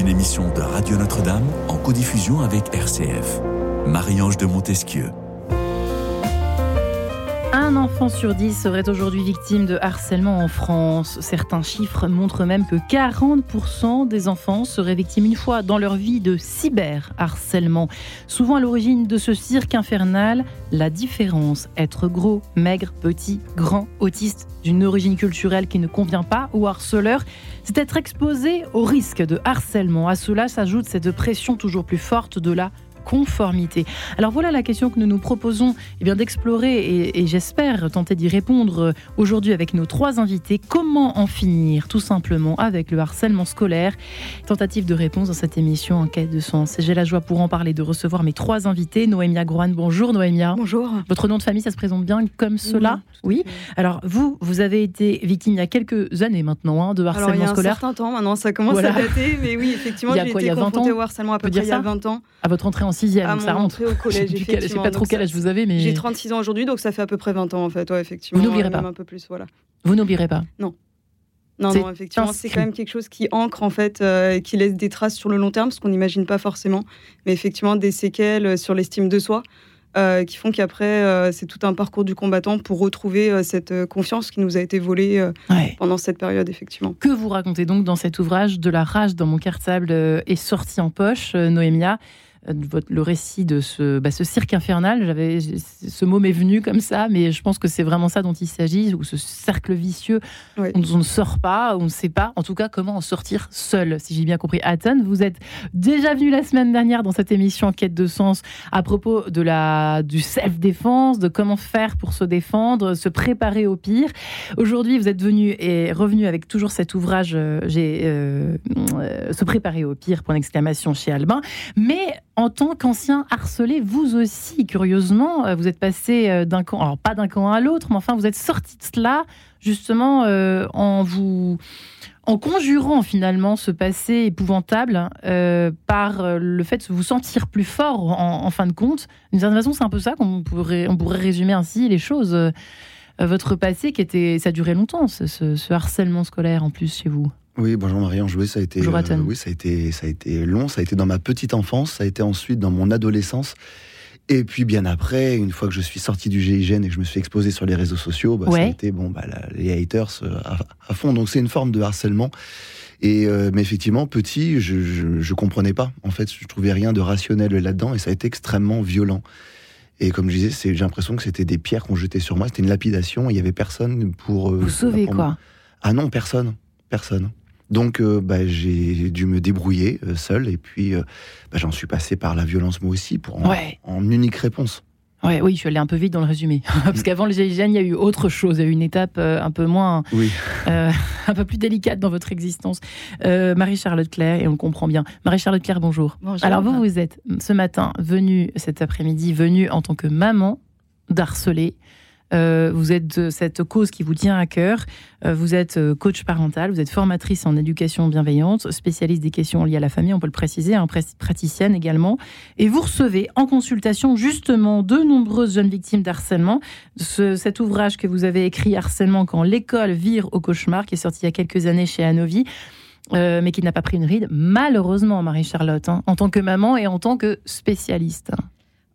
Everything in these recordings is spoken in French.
Une émission de Radio Notre-Dame en codiffusion avec RCF. Marie-Ange de Montesquieu. Un enfant sur dix serait aujourd'hui victime de harcèlement en France. Certains chiffres montrent même que 40% des enfants seraient victimes une fois dans leur vie de cyberharcèlement. Souvent à l'origine de ce cirque infernal, la différence, être gros, maigre, petit, grand, autiste, d'une origine culturelle qui ne convient pas ou harceleur, c'est être exposé au risque de harcèlement. À cela s'ajoute cette pression toujours plus forte de la conformité. Alors voilà la question que nous nous proposons eh bien d'explorer et, et j'espère tenter d'y répondre aujourd'hui avec nos trois invités. Comment en finir tout simplement avec le harcèlement scolaire? Tentative de réponse dans cette émission en quête de sens. J'ai la joie pour en parler de recevoir mes trois invités. Noémia Groan, bonjour Noémia. Bonjour. Votre nom de famille, ça se présente bien comme cela? Oui. Alors vous, vous avez été victime il y a quelques années maintenant hein, de harcèlement Alors, il y a un scolaire. certain temps maintenant, ça commence Voilà. à dater, mais oui, effectivement, Il y a j'ai quoi, il y été a 20 confrontée ans au harcèlement à peu près il y a ça? 20 ans. À votre entrée en sixième, À donc ça mon rentre. entrée au collège, Je sais pas trop quel âge vous avez, mais J'ai 36 ans aujourd'hui, donc ça fait à peu près 20 ans en fait, ouais, effectivement. Vous n'oublierez pas. un peu plus, voilà. vous n'oublierez pas. Non, C'est non, effectivement, c'est quand même quelque chose qui ancre en fait, euh, et qui laisse des traces sur le long terme, ce qu'on n'imagine pas forcément, mais effectivement des séquelles euh, sur l'estime de soi. euh, qui font qu'après, euh, c'est tout un parcours du combattant pour retrouver euh, cette confiance qui nous a été volée Ouais. pendant cette période, effectivement. Que vous racontez donc dans cet ouvrage De la rage dans mon cartable est sorti en poche, Noémia le récit de ce, bah, ce cirque infernal, j'avais ce mot m'est venu comme ça, mais je pense que c'est vraiment ça dont il s'agit, ou ce cercle vicieux Ouais. on, on ne sort pas, on ne sait pas, en tout cas comment en sortir seul, si j'ai bien compris. Hatton, vous êtes déjà venu la semaine dernière dans cette émission en quête de sens à propos de la du self-défense, de comment faire pour se défendre, se préparer au pire. Aujourd'hui, vous êtes venu et revenu avec toujours cet ouvrage, euh, j'ai euh, euh, se préparer au pire point d'exclamation chez Albin, mais en tant qu'ancien harcelé, vous aussi, curieusement, euh, vous êtes passé euh, d'un camp, alors pas d'un camp à l'autre, mais enfin, vous êtes sorti de cela justement euh, en vous en conjurant finalement ce passé épouvantable par le fait de vous sentir plus fort en, fin de compte. D'une certaine façon, c'est un peu ça qu'on pourrait, on pourrait résumer ainsi les choses. Votre passé qui était, ça duré longtemps, ce harcèlement scolaire en plus chez vous. Oui, bonjour Marie-Ange. Oui, ça a été. Hatton. oui, ça a été, ça a été long. Ça a été dans ma petite enfance. Ça a été ensuite dans mon adolescence. Et puis bien après, une fois que je suis sorti du GIGN et que je me suis exposé sur les réseaux sociaux, bah, ça a été bon, bah, la- les haters euh, à, à fond. Donc c'est une forme de harcèlement. Et euh, mais effectivement, petit, je, je, je comprenais pas. En fait, je trouvais rien de rationnel là-dedans et ça a été extrêmement violent. Et comme je disais, j'ai l'impression que c'était des pierres qu'on jetait sur moi. C'était une lapidation. Il y avait personne pour. euh, Vous sauvez pour- quoi? Ah non, personne. Personne. Donc euh, bah, j'ai dû me débrouiller euh, seul et puis euh, bah, j'en suis passé par la violence moi aussi pour en, Ouais. en unique réponse. Ouais, oui, je suis allée un peu vite dans le résumé. Parce qu'avant le GIGN, il y a eu autre chose. Il y a eu une étape euh, un peu moins, Oui. euh, un peu plus délicate dans votre existence. Euh, Marie-Charlotte Claire, et on le comprend bien. Marie-Charlotte Claire, bonjour. Bonjour. Alors vous, vous êtes ce matin venue, cet après-midi, venue en tant que maman d'harceler. Euh, vous êtes de cette cause qui vous tient à cœur. Euh, vous êtes euh, coach parental, vous êtes formatrice en éducation bienveillante, spécialiste des questions liées à la famille, on peut le préciser, hein, praticienne également. Et vous recevez en consultation justement de nombreuses jeunes victimes d'harcèlement. Ce- cet ouvrage que vous avez écrit, Harcèlement quand l'école vire au cauchemar, qui est sorti il y a quelques années chez Anovi. mais qui n'a pas pris une ride, malheureusement, Marie-Charlotte, hein, en tant que maman et en tant que spécialiste.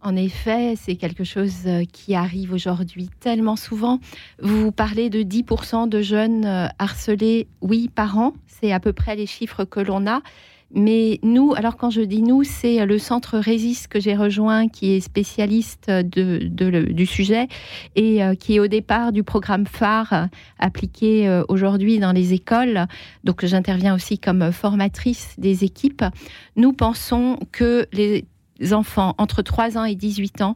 En effet, c'est quelque chose euh, qui arrive aujourd'hui tellement souvent. Vous parlez de 10% de jeunes euh, harcelés, oui, par an. C'est à peu près les chiffres que l'on a. Mais nous, alors quand je dis nous, c'est le centre Résiste que j'ai rejoint, qui est spécialiste du sujet et euh, qui est au départ du programme phare appliqué aujourd'hui dans les écoles. Donc j'interviens aussi comme formatrice des équipes. Nous pensons que les enfants entre 3 ans et 18 ans,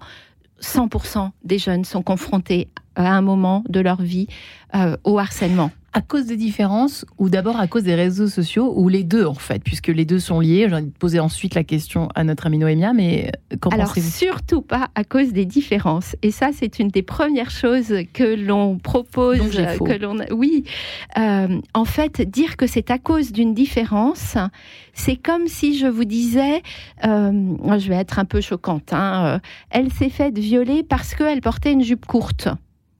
100% des jeunes sont confrontés à un moment de leur vie euh, au harcèlement. À cause des différences ou d'abord à cause des réseaux sociaux ou les deux en fait, puisque les deux sont liés. J'ai envie de poser ensuite la question à notre amie Noémia, mais euh, qu'en Alors surtout pas à cause des différences. Et ça, c'est une des premières choses que l'on propose. Que l'on, oui, Euh, en fait, dire que c'est à cause d'une différence, c'est comme si je vous disais, euh, je vais être un peu choquante, hein, euh, elle s'est faite violer parce qu'elle portait une jupe courte.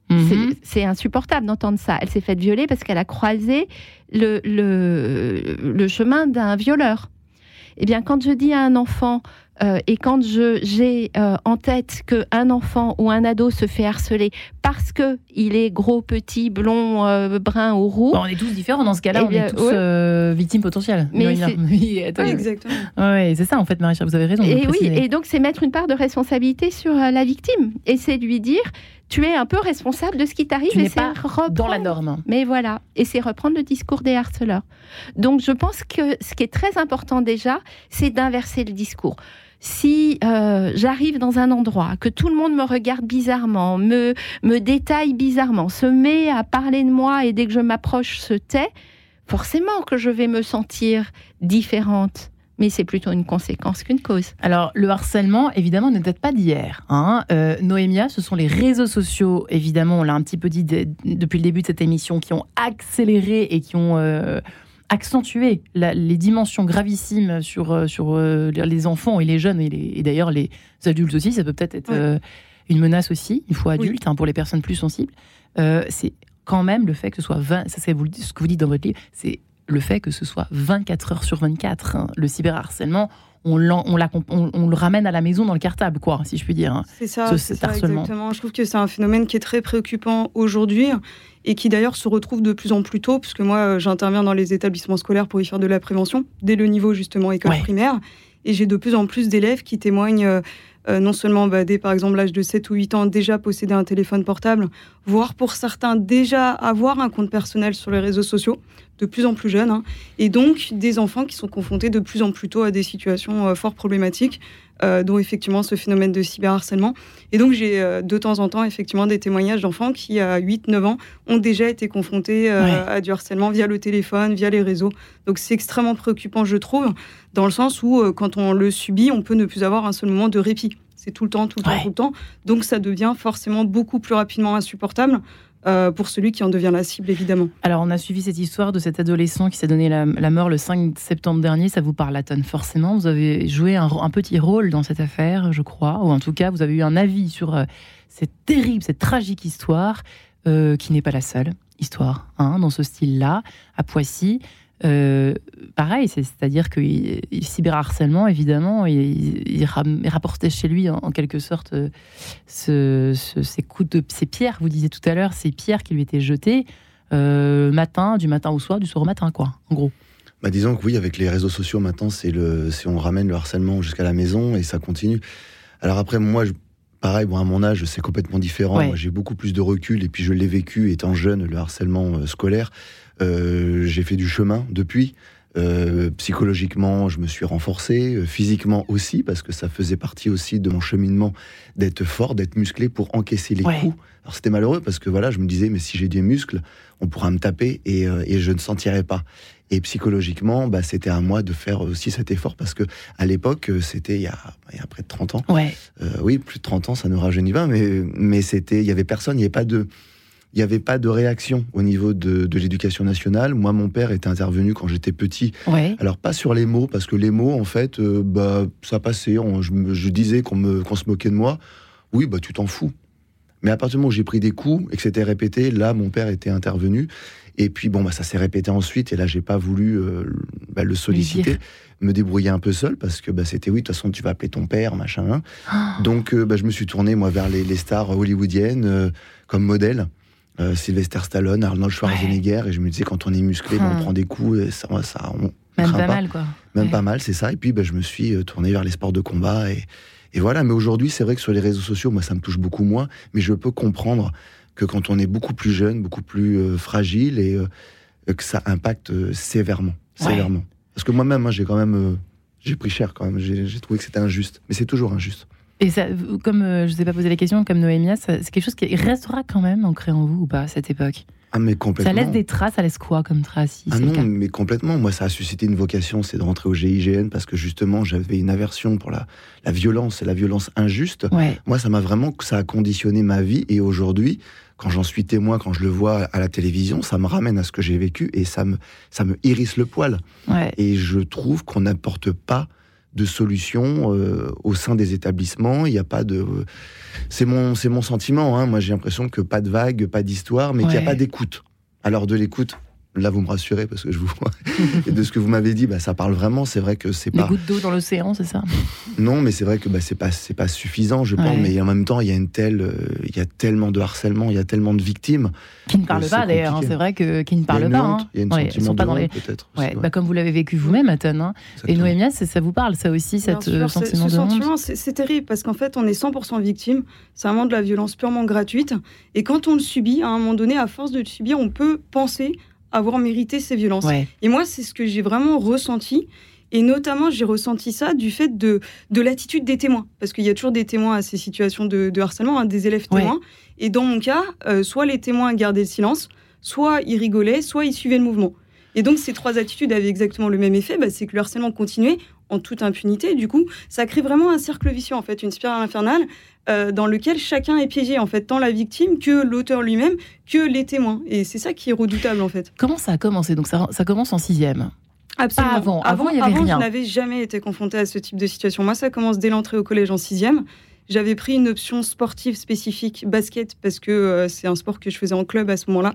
Mhm. C'est insupportable d'entendre ça. Elle s'est faite violer parce qu'elle a croisé le, le, le chemin d'un violeur. Eh bien, quand je dis à un enfant, euh, et quand je j'ai euh, en tête qu'un enfant ou un ado se fait harceler parce que il est gros, petit, blond, euh, brun ou roux, Bon, on est tous différents dans ce cas-là, Eh on bien, est tous ouais. euh, victimes potentielles. Mais c'est- Oui, attends. Ouais, exactement. Ouais, c'est ça en fait, Marie, vous avez raison. Et oui, et donc c'est mettre une part de responsabilité sur euh, la victime. Et c'est lui dire, tu es un peu responsable de ce qui t'arrive. Et c'est reprendre- dans la norme. Mais voilà, et c'est reprendre le discours des harceleurs. Donc je pense que ce qui est très important déjà, c'est d'inverser le discours. Si euh, j'arrive dans un endroit, que tout le monde me regarde bizarrement, me, me détaille bizarrement, se met à parler de moi et dès que je m'approche se tait, forcément que je vais me sentir différente. Mais c'est plutôt une conséquence qu'une cause. Alors, le harcèlement, évidemment, ne date pas d'hier. Hein. Euh, Noémia, ce sont les réseaux sociaux, évidemment, on l'a un petit peu dit de- depuis le début de cette émission, qui ont accéléré et qui ont euh, accentué la- les dimensions gravissimes sur, euh, sur euh, les enfants et les jeunes, et, les- et d'ailleurs les adultes aussi. Ça peut peut-être être, euh, une menace aussi, une fois adulte, hein, pour les personnes plus sensibles. C'est quand même le fait que ce soit 20, ça c'est ce que vous dites dans votre livre, c'est le fait que ce soit 24 heures sur 24. hein. Le cyberharcèlement, on, on, l'accom- on- on le ramène à la maison dans le cartable, quoi, si je puis dire. hein. C'est ça, ce- ça, exactement. Je trouve que c'est un phénomène qui est très préoccupant aujourd'hui et qui d'ailleurs se retrouve de plus en plus tôt, puisque moi euh, j'interviens dans les établissements scolaires pour y faire de la prévention, dès le niveau justement école Ouais. primaire. Et j'ai de plus en plus d'élèves qui témoignent euh, non seulement bah, dès par exemple l'âge de 7 ou 8 ans déjà posséder un téléphone portable, voire pour certains déjà avoir un compte personnel sur les réseaux sociaux, de plus en plus jeunes, hein. et donc des enfants qui sont confrontés de plus en plus tôt à des situations euh, fort problématiques, euh, dont effectivement ce phénomène de cyberharcèlement. Et donc j'ai euh, de temps en temps effectivement des témoignages d'enfants qui à 8-9 ans ont déjà été confrontés euh, Ouais. à du harcèlement via le téléphone, via les réseaux. Donc c'est extrêmement préoccupant je trouve, dans le sens où quand on le subit, on peut ne plus avoir un seul moment de répit. C'est tout le temps, tout le temps, tout le temps. Donc ça devient forcément beaucoup plus rapidement insupportable euh, pour celui qui en devient la cible évidemment. Alors, on a suivi cette histoire de cet adolescent qui s'est donné la, mort le 5 septembre dernier. Ça vous parle à tonne, forcément. Vous avez joué un, un petit rôle dans cette affaire, je crois. Ou en tout cas, vous avez eu un avis sur euh, cette terrible, cette tragique histoire, euh, qui n'est pas la seule histoire, hein, dans ce style-là, à Poissy. Euh, pareil, c'est- c'est-à-dire que il- il- cyberharcèlement, évidemment, il, rapportait chez lui, en, en quelque sorte, euh, ce- ce- ces coups de ces pierres, vous disiez tout à l'heure, ces pierres qui lui étaient jetées euh, matin, du matin au soir, du soir au matin, quoi, en gros. Bah, disons que oui, avec les réseaux sociaux maintenant, c'est le, on ramène le harcèlement jusqu'à la maison et ça continue. Alors après, moi, je- pareil, bon, à mon âge, c'est complètement différent. Ouais. J'ai beaucoup plus de recul et puis je l'ai vécu étant jeune, le harcèlement scolaire. Euh, j'ai fait du chemin depuis. Euh, psychologiquement, je me suis renforcé, euh, physiquement aussi, parce que ça faisait partie aussi de mon cheminement d'être fort, d'être musclé pour encaisser les Ouais. coups. Alors c'était malheureux parce que voilà, je me disais, mais si j'ai des muscles, on pourra me taper et, euh, et je ne sentirai pas. Et psychologiquement, bah, c'était à moi de faire aussi cet effort parce que à l'époque, c'était il y a, il y a près de 30 ans. Ouais. Oui, plus de 30 ans, ça ne rajeunit pas, mais, mais c'était, il y avait personne, il n'y avait pas de, il n'y avait pas de réaction au niveau de, de l'éducation nationale. Moi, mon père était intervenu quand j'étais petit. Ouais. Alors pas sur les mots, parce que les mots, en fait, euh, bah, ça passait. On- je, je disais qu'on qu'on se moquait de moi. Oui, bah tu t'en fous. Mais à partir du moment où j'ai pris des coups et que c'était répété, là, mon père était intervenu. Et puis bon, bah, ça s'est répété ensuite. Et là, j'ai pas voulu euh, bah, le solliciter, me débrouiller un peu seul parce que bah, c'était oui, de toute façon, tu vas appeler ton père, machin. hein. Donc, euh, bah, je me suis tourné moi vers les, les stars hollywoodiennes euh, comme modèle. Euh, Sylvester Stallone, Arnold Schwarzenegger, et je me disais quand on est musclé, Hum. on prend des coups, et ça, ça, on Même pas mal, quoi. même Ouais. pas mal, c'est ça. Et puis, bah, je me suis euh, tourné vers les sports de combat. Et, et voilà. Mais aujourd'hui, c'est vrai que sur les réseaux sociaux, moi, ça me touche beaucoup moins. Mais je peux comprendre que quand on est beaucoup plus jeune, beaucoup plus euh, fragile, et euh, que ça impacte sévèrement. Ouais. Sévèrement. Parce que moi-même, hein, j'ai quand même. j'ai pris cher quand même. J'ai trouvé que c'était injuste. Mais c'est toujours injuste. Et ça, comme euh, je ne vous ai pas posé la question, comme Noémia, c'est quelque chose qui restera quand même ancré en vous ou pas à cette époque? Ah, mais complètement. Ça laisse des traces, ça laisse quoi comme traces si Ah non, mais complètement. Moi, ça a suscité une vocation, c'est de rentrer au GIGN parce que justement, j'avais une aversion pour la, la violence et la violence injuste. Ouais. Moi, ça m'a vraiment, ça a conditionné ma vie. Et aujourd'hui, quand j'en suis témoin, quand je le vois à la télévision, ça me ramène à ce que j'ai vécu et ça me, ça me hérisse le poil. Ouais. Et je trouve qu'on n'apporte pas de solution euh, au sein des établissements. Il n'y a pas de. C'est mon, c'est mon sentiment. Hein. Moi, j'ai l'impression que pas de vague, pas d'histoire, mais qu'il n'y a pas d'écoute. Alors de l'écoute. Là, vous me rassurez parce que je vous vois. Et de ce que vous m'avez dit, bah, ça parle vraiment. C'est vrai que c'est pas. gouttes d'eau dans l'océan, c'est ça? Non, mais c'est vrai que bah, c'est pas c'est pas suffisant, je pense. Mais en même temps, il y a une telle, euh, il y a tellement de harcèlement, il y a tellement de victimes. Qui ne parlent C'est pas d'ailleurs, hein, c'est vrai que qui ne parlent pas. honte, hein. il y a une Ouais, sentiment sont pas de dans les. peut-être. aussi, Ouais, ouais. bah, comme vous l'avez vécu vous-même, Aton. hein. Et. Noémia, ça vous parle, ça aussi, Bien cette sûr, euh, sentiment ce de sentiment, c'est c'est terrible parce qu'en fait, on est 100% victime. C'est vraiment de la violence purement gratuite. Et quand on le subit, à un moment donné, à force de le subir, on peut penser avoir mérité ces violences. Ouais. Et moi, c'est ce que j'ai vraiment ressenti. Et notamment, j'ai ressenti ça du fait de, de l'attitude des témoins. Parce qu'il y a toujours des témoins à ces situations de, de harcèlement, hein, des élèves Ouais. témoins. Et dans mon cas, euh, soit les témoins gardaient le silence, soit ils rigolaient, soit ils suivaient le mouvement. Et donc, ces trois attitudes avaient exactement le même effet, bah, c'est que le harcèlement continuait en toute impunité. Du coup, ça crée vraiment un cercle vicieux, en fait, une spirale infernale euh, dans lequel chacun est piégé, en fait, tant la victime que l'auteur lui-même, que les témoins. Et c'est ça qui est redoutable, en fait. Comment ça a commencé? Donc ça, ça commence en sixième. Absolument. Pas avant. Avant, il y avait rien. je n'avais jamais été confrontée à ce type de situation. Moi, ça commence dès l'entrée au collège en sixième. J'avais pris une option sportive spécifique, basket, parce que euh, c'est un sport que je faisais en club à ce moment-là.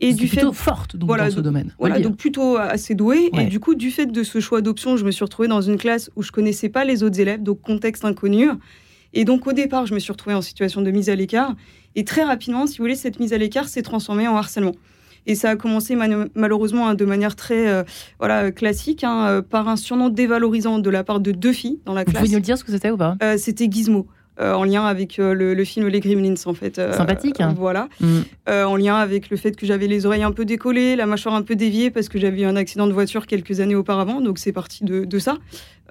Et du fait, plutôt forte donc, Voilà, dans ce domaine. voilà, donc plutôt assez douée. Ouais. Et du coup, du fait de ce choix d'option, je me suis retrouvée dans une classe où je connaissais pas les autres élèves, donc contexte inconnu. Et donc, au départ, je me suis retrouvée en situation de mise à l'écart. Et très rapidement, si vous voulez, cette mise à l'écart s'est transformée en harcèlement. Et ça a commencé malheureusement hein, de manière très euh, voilà, euh, classique, hein, euh, par un surnom dévalorisant de la part de deux filles dans la Vous classe. pouvez nous le dire ce que c'était ou pas? Euh, C'était Gizmo, euh, en lien avec euh, le, le film Les Gremlins, en fait. Euh, Sympathique, hein. Voilà Mm. en lien avec le fait que j'avais les oreilles un peu décollées, la mâchoire un peu déviée parce que j'avais eu un accident de voiture quelques années auparavant. Donc c'est parti de, de ça,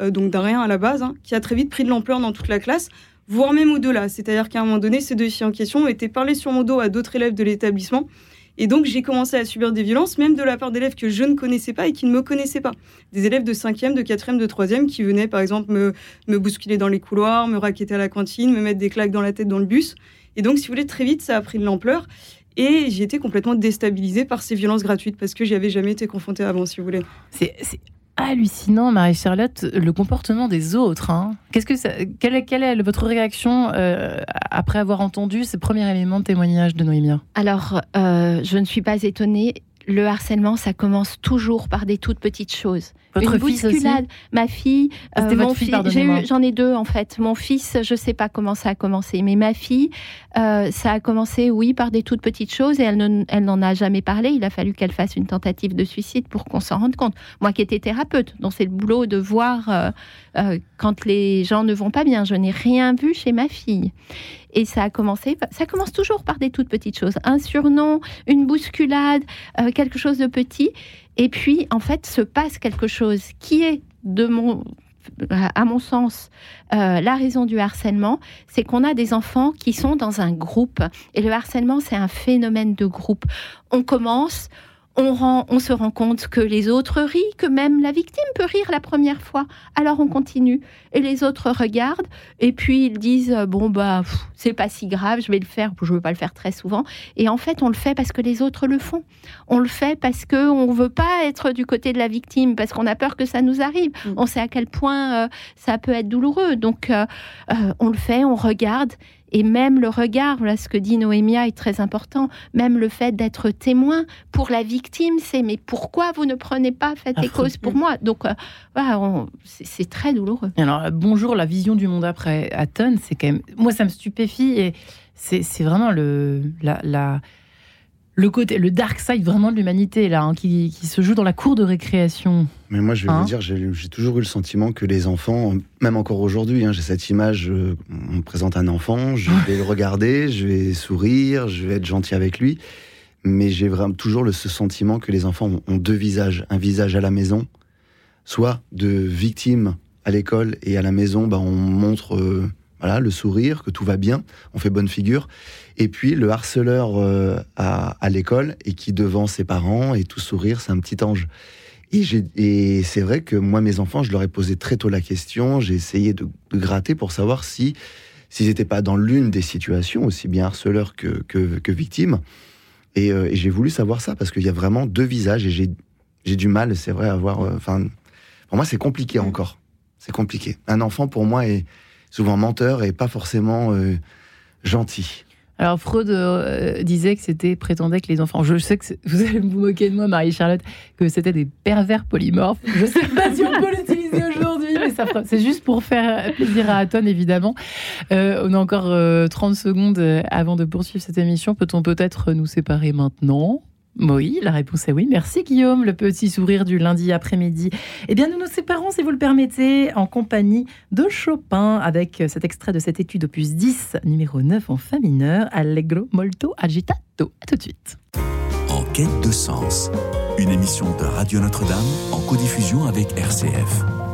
donc d'un rien à la base, hein, qui a très vite pris de l'ampleur dans toute la classe, voire même au-delà. C'est-à-dire qu'à un moment donné, ces deux filles en question ont été parlées sur mon dos à d'autres élèves de l'établissement. Et donc j'ai commencé à subir des violences, même de la part d'élèves que je ne connaissais pas et qui ne me connaissaient pas. Des élèves de 5e, de 4e, de 3e qui venaient par exemple me, me bousculer dans les couloirs, me raqueter à la cantine, me mettre des claques dans la tête dans le bus. Et donc, si vous voulez, très vite, ça a pris de l'ampleur. Et j'ai été complètement déstabilisée par ces violences gratuites parce que j'y avais jamais été confrontée avant, si vous voulez. Hallucinant, Marie-Charlotte, le comportement des autres. hein. Qu'est-ce que ça- quelle, est, votre réaction euh, après avoir entendu ce premier élément de témoignage de Noémia? Alors, euh, je ne suis pas étonnée. Le harcèlement, ça commence toujours par des toutes petites choses. Votre Une fils aussi bousculade. Ma fille, Ah, euh, mon fils- j'en ai deux en fait. Mon fils, je sais pas comment ça a commencé, mais ma fille, euh, ça a commencé, oui, par des toutes petites choses et elle ne- elle n'en a jamais parlé. Il a fallu qu'elle fasse une tentative de suicide pour qu'on s'en rende compte. Moi qui étais thérapeute, donc c'est le boulot de voir euh, euh, quand les gens ne vont pas bien. Je n'ai rien vu chez ma fille. Et ça a commencé, ça commence toujours par des toutes petites choses. Un surnom, une bousculade, euh, quelque chose de petit. Et puis, en fait, se passe quelque chose qui est, de mon, à mon sens, euh, la raison du harcèlement, c'est qu'on a des enfants qui sont dans un groupe. Et le harcèlement, c'est un phénomène de groupe. On commence, on, rend, on se rend compte que les autres rient, que même la victime peut rire la première fois. Alors on continue. Et les autres regardent, et puis ils disent euh, Bon, bah, c'est pas si grave, je vais le faire. Je ne veux pas le faire très souvent. Et en fait, on le fait parce que les autres le font. On le fait parce qu'on ne veut pas être du côté de la victime, parce qu'on a peur que ça nous arrive. Mm. On sait à quel point euh, ça peut être douloureux. Donc, euh, euh, on le fait, on regarde. Et même le regard, voilà ce que dit Noémia est très important, même le fait d'être témoin pour la victime, c'est mais pourquoi vous ne prenez pas fait et Affreux. cause pour moi? Donc euh, voilà, on- c'est c'est très douloureux. Alors, bonjour, la vision du monde après Aton, c'est quand même. Moi, ça me stupéfie et c'est c'est vraiment le, la, la- le côté, le dark side vraiment de l'humanité, là, hein, qui, qui se joue dans la cour de récréation. Mais moi, je vais Hein vous dire, j'ai toujours eu le sentiment que les enfants, même encore aujourd'hui, hein, j'ai cette image, euh, on me présente un enfant, je vais le regarder, je vais sourire, je vais être gentil avec lui, mais j'ai vraiment toujours le, ce sentiment que les enfants ont, ont deux visages, un visage à la maison, soit de victime à l'école et à la maison, bah, on montre euh, voilà, le sourire, que tout va bien, on fait bonne figure, et puis le harceleur euh, à, à l'école et qui devant ses parents et tout sourire, c'est un petit ange. Et, et c'est vrai que moi, mes enfants, je leur ai posé très tôt la question. J'ai essayé de, de gratter pour savoir si s'ils n'étaient pas dans l'une des situations, aussi bien harceleurs que, que, que victimes. Et, euh, et j'ai voulu savoir ça parce qu'il y a vraiment deux visages et j'ai j'ai du mal, c'est vrai, à avoir. euh, Enfin, pour moi, c'est compliqué Mm. encore. C'est compliqué. Un enfant, pour moi, est souvent menteur et pas forcément euh, gentil. Alors Freud euh, disait que c'était prétendait que les enfants. Je sais que vous allez vous moquer de moi, Marie-Charlotte, que c'était des pervers polymorphes. Je sais pas si on peut l'utiliser aujourd'hui, mais c'est juste pour faire plaisir à Aton évidemment. Euh, on a encore 30 secondes avant de poursuivre cette émission. Peut-on peut-être nous séparer maintenant? Oui, la réponse est oui. Merci Guillaume, le petit sourire du lundi après-midi. Eh bien, nous nous séparons, si vous le permettez, en compagnie de Chopin, avec cet extrait de cette étude opus 10, numéro 9 en fa mineur, Allegro molto agitato. A tout de suite. En quête de sens, une émission de Radio Notre-Dame en codiffusion avec RCF.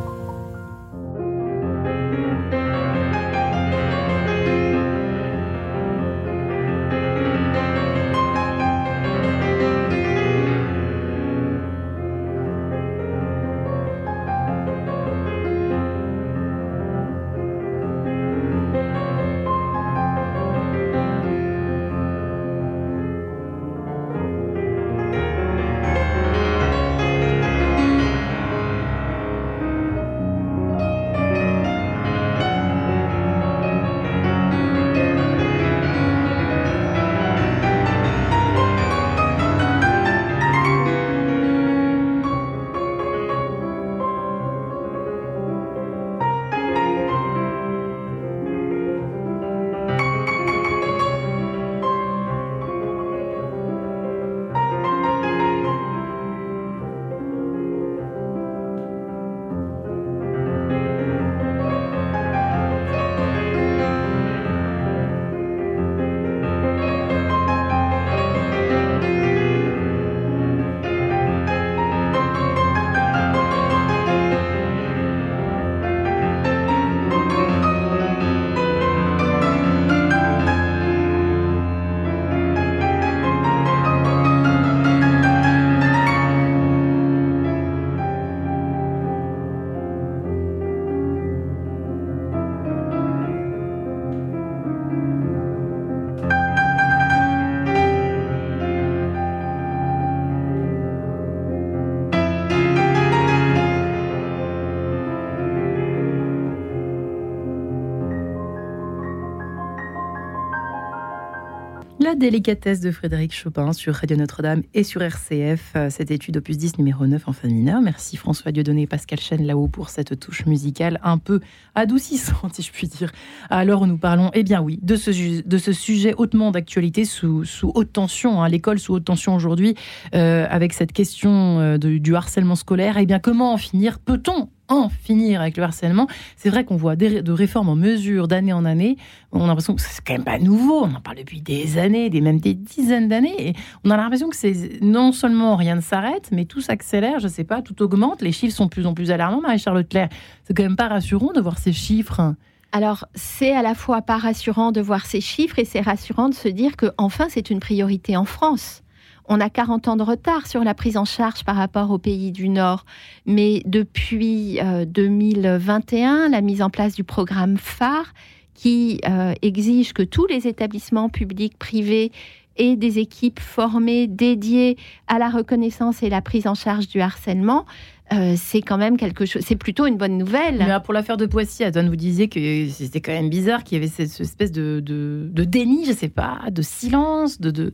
Délicatesse de Frédéric Chopin sur Radio Notre-Dame et sur RCF. Euh, cette étude opus 10 numéro 9 en fin mineur. Merci François Dieudonné et Pascal Chen là-haut pour cette touche musicale un peu adoucissante, si je puis dire. Alors où nous parlons, eh bien oui, de ce, de sujet hautement d'actualité sous, haute tension, hein, l'école sous haute tension aujourd'hui, euh, avec cette question euh, du harcèlement scolaire. Eh bien comment en finir? Peut-on en finir avec le harcèlement. C'est vrai qu'on voit des, de réformes en mesure d'année en année. On a l'impression que c'est quand même pas nouveau. On en parle depuis des années, des, même des dizaines d'années. Et on a l'impression que c'est non seulement rien ne s'arrête, mais tout s'accélère. Je sais pas, tout augmente. Les chiffres sont de plus en plus alarmants. Marie-Charlotte Claire, c'est quand même pas rassurant de voir ces chiffres. Alors, c'est à la fois pas rassurant de voir ces chiffres et c'est rassurant de se dire que enfin c'est une priorité en France. On a 40 ans de retard sur la prise en charge par rapport aux pays du Nord. Mais depuis 2021, euh, la mise en place du programme phare qui euh, exige que tous les établissements publics, privés aient des équipes formées dédiées à la reconnaissance et la prise en charge du harcèlement, euh, c'est quand même quelque chose. C'est plutôt une bonne nouvelle. Mais pour l'affaire de Poissy, Adon, vous disiez que c'était quand même bizarre qu'il y avait cette, espèce de, de, déni, je sais pas, de silence, de, de...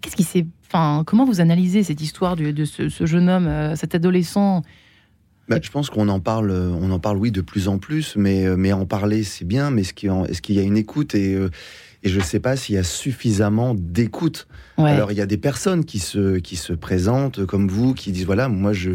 qu'est-ce qui s'est comment vous analysez cette histoire de, ce, jeune homme, euh, cet adolescent? Bah, je pense qu'on en parle, on en parle, oui, de plus en plus, mais, euh, mais en parler, c'est bien, mais est-ce qu'il y a une écoute et, euh, et je ne sais pas s'il y a suffisamment d'écoute. Alors, il y a des personnes qui se, qui se présentent comme vous, qui disent, voilà, moi, je,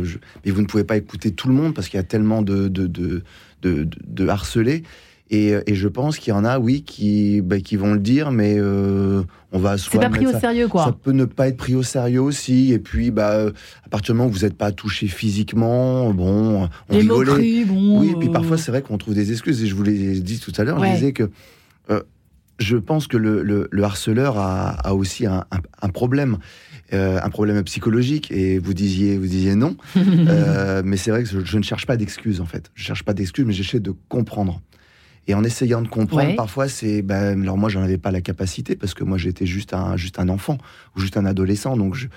Mais vous ne pouvez pas écouter tout le monde parce qu'il y a tellement de, de, de, de, de harcelés. Et, et, je pense qu'il y en a, oui, qui, bah, qui vont le dire, mais euh, on va soit. C'est pas pris au sérieux, quoi. Ça peut ne pas être pris au sérieux aussi. Et puis, bah, à partir du moment où vous n'êtes pas touché physiquement, bon, on Les Moqueries, bon, oui, et puis parfois, c'est vrai qu'on trouve des excuses. Et je vous l'ai dit tout à l'heure, je disais que euh, je pense que le, le, harceleur a, a aussi un, un, problème. Euh, un problème psychologique et vous disiez vous disiez non euh, mais c'est vrai que je, je, ne cherche pas d'excuses en fait je cherche pas d'excuses mais j'essaie de comprendre et en essayant de comprendre, parfois, c'est. Ben, alors, moi, j'en avais pas la capacité parce que moi, j'étais juste un, juste un enfant ou juste un adolescent. Donc, je,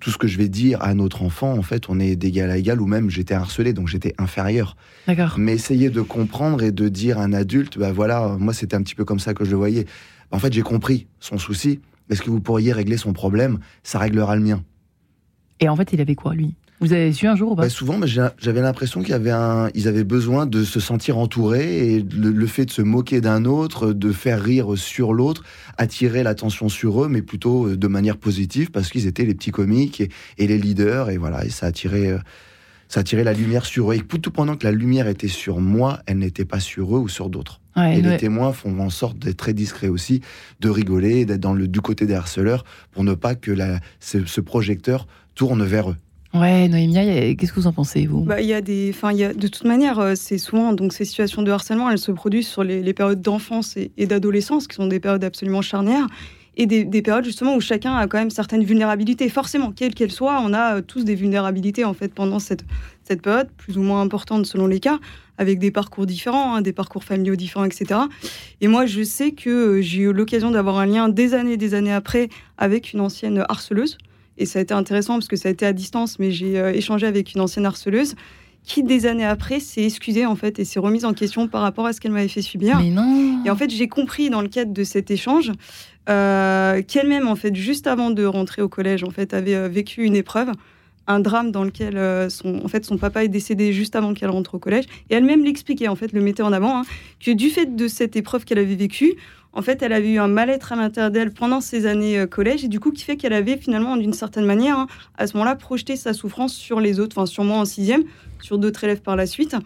tout ce que je vais dire à notre enfant, en fait, on est d'égal à égal, ou même j'étais harcelé, donc j'étais inférieur. D'accord. Mais essayer de comprendre et de dire à un adulte, bah voilà, moi c'était un petit peu comme ça que je le voyais. En fait, j'ai compris son souci. Est-ce que vous pourriez régler son problème? Ça réglera le mien. Et en fait, il avait quoi, lui? Vous avez su un jour ou pas Bah, souvent, bah, j'avais l'impression qu'ils avaient, un- ils avaient besoin de se sentir entourés et le, le fait de se moquer d'un autre, de faire rire sur l'autre, attirer l'attention sur eux, mais plutôt euh, de manière positive parce qu'ils étaient les petits comiques et, et les leaders et voilà, et ça attirait, euh, ça attirait la lumière sur eux. Et tout pendant que la lumière était sur moi, elle n'était pas sur eux ou sur d'autres. Ouais, Et ouais. les témoins font en sorte d'être très discrets aussi, de rigoler, d'être dans le du côté des harceleurs pour ne pas que la, ce, ce projecteur tourne vers eux. Ouais, Noémia, qu'est-ce que vous en pensez, vous? Bah, y a des, il y a, de toute manière, euh, c'est souvent donc ces situations de harcèlement, elles se produisent sur les, périodes d'enfance et, et d'adolescence, qui sont des périodes absolument charnières, et des, des périodes justement où chacun a quand même certaines vulnérabilités. Forcément, quelles qu'elles soient, on a euh, tous des vulnérabilités en fait pendant cette cette période, plus ou moins importante selon les cas, avec des parcours différents, hein, des parcours familiaux différents, etc. Et moi, je sais que euh, j'ai eu l'occasion d'avoir un lien des années, des années après avec une ancienne harceleuse. Et ça a été intéressant parce que ça a été à distance, mais j'ai euh, échangé avec une ancienne harceleuse qui, des années après, s'est excusée en fait et s'est remise en question par rapport à ce qu'elle m'avait fait subir. Mais non Et en fait, j'ai compris dans le cadre de cet échange euh, qu'elle-même, en fait, juste avant de rentrer au collège, en fait, avait euh, vécu une épreuve, un drame dans lequel euh, son, en fait, son papa est décédé juste avant qu'elle rentre au collège. Et elle-même l'expliquait, en fait, le mettait en avant, hein, que du fait de cette épreuve qu'elle avait vécue, en fait, elle avait eu un mal-être à l'intérieur d'elle pendant ses années euh, collège, et du coup, qui fait qu'elle avait finalement, d'une certaine manière, hein, à ce moment-là, projeté sa souffrance sur les autres, enfin, sur moi en sixième, sur d'autres élèves par la suite.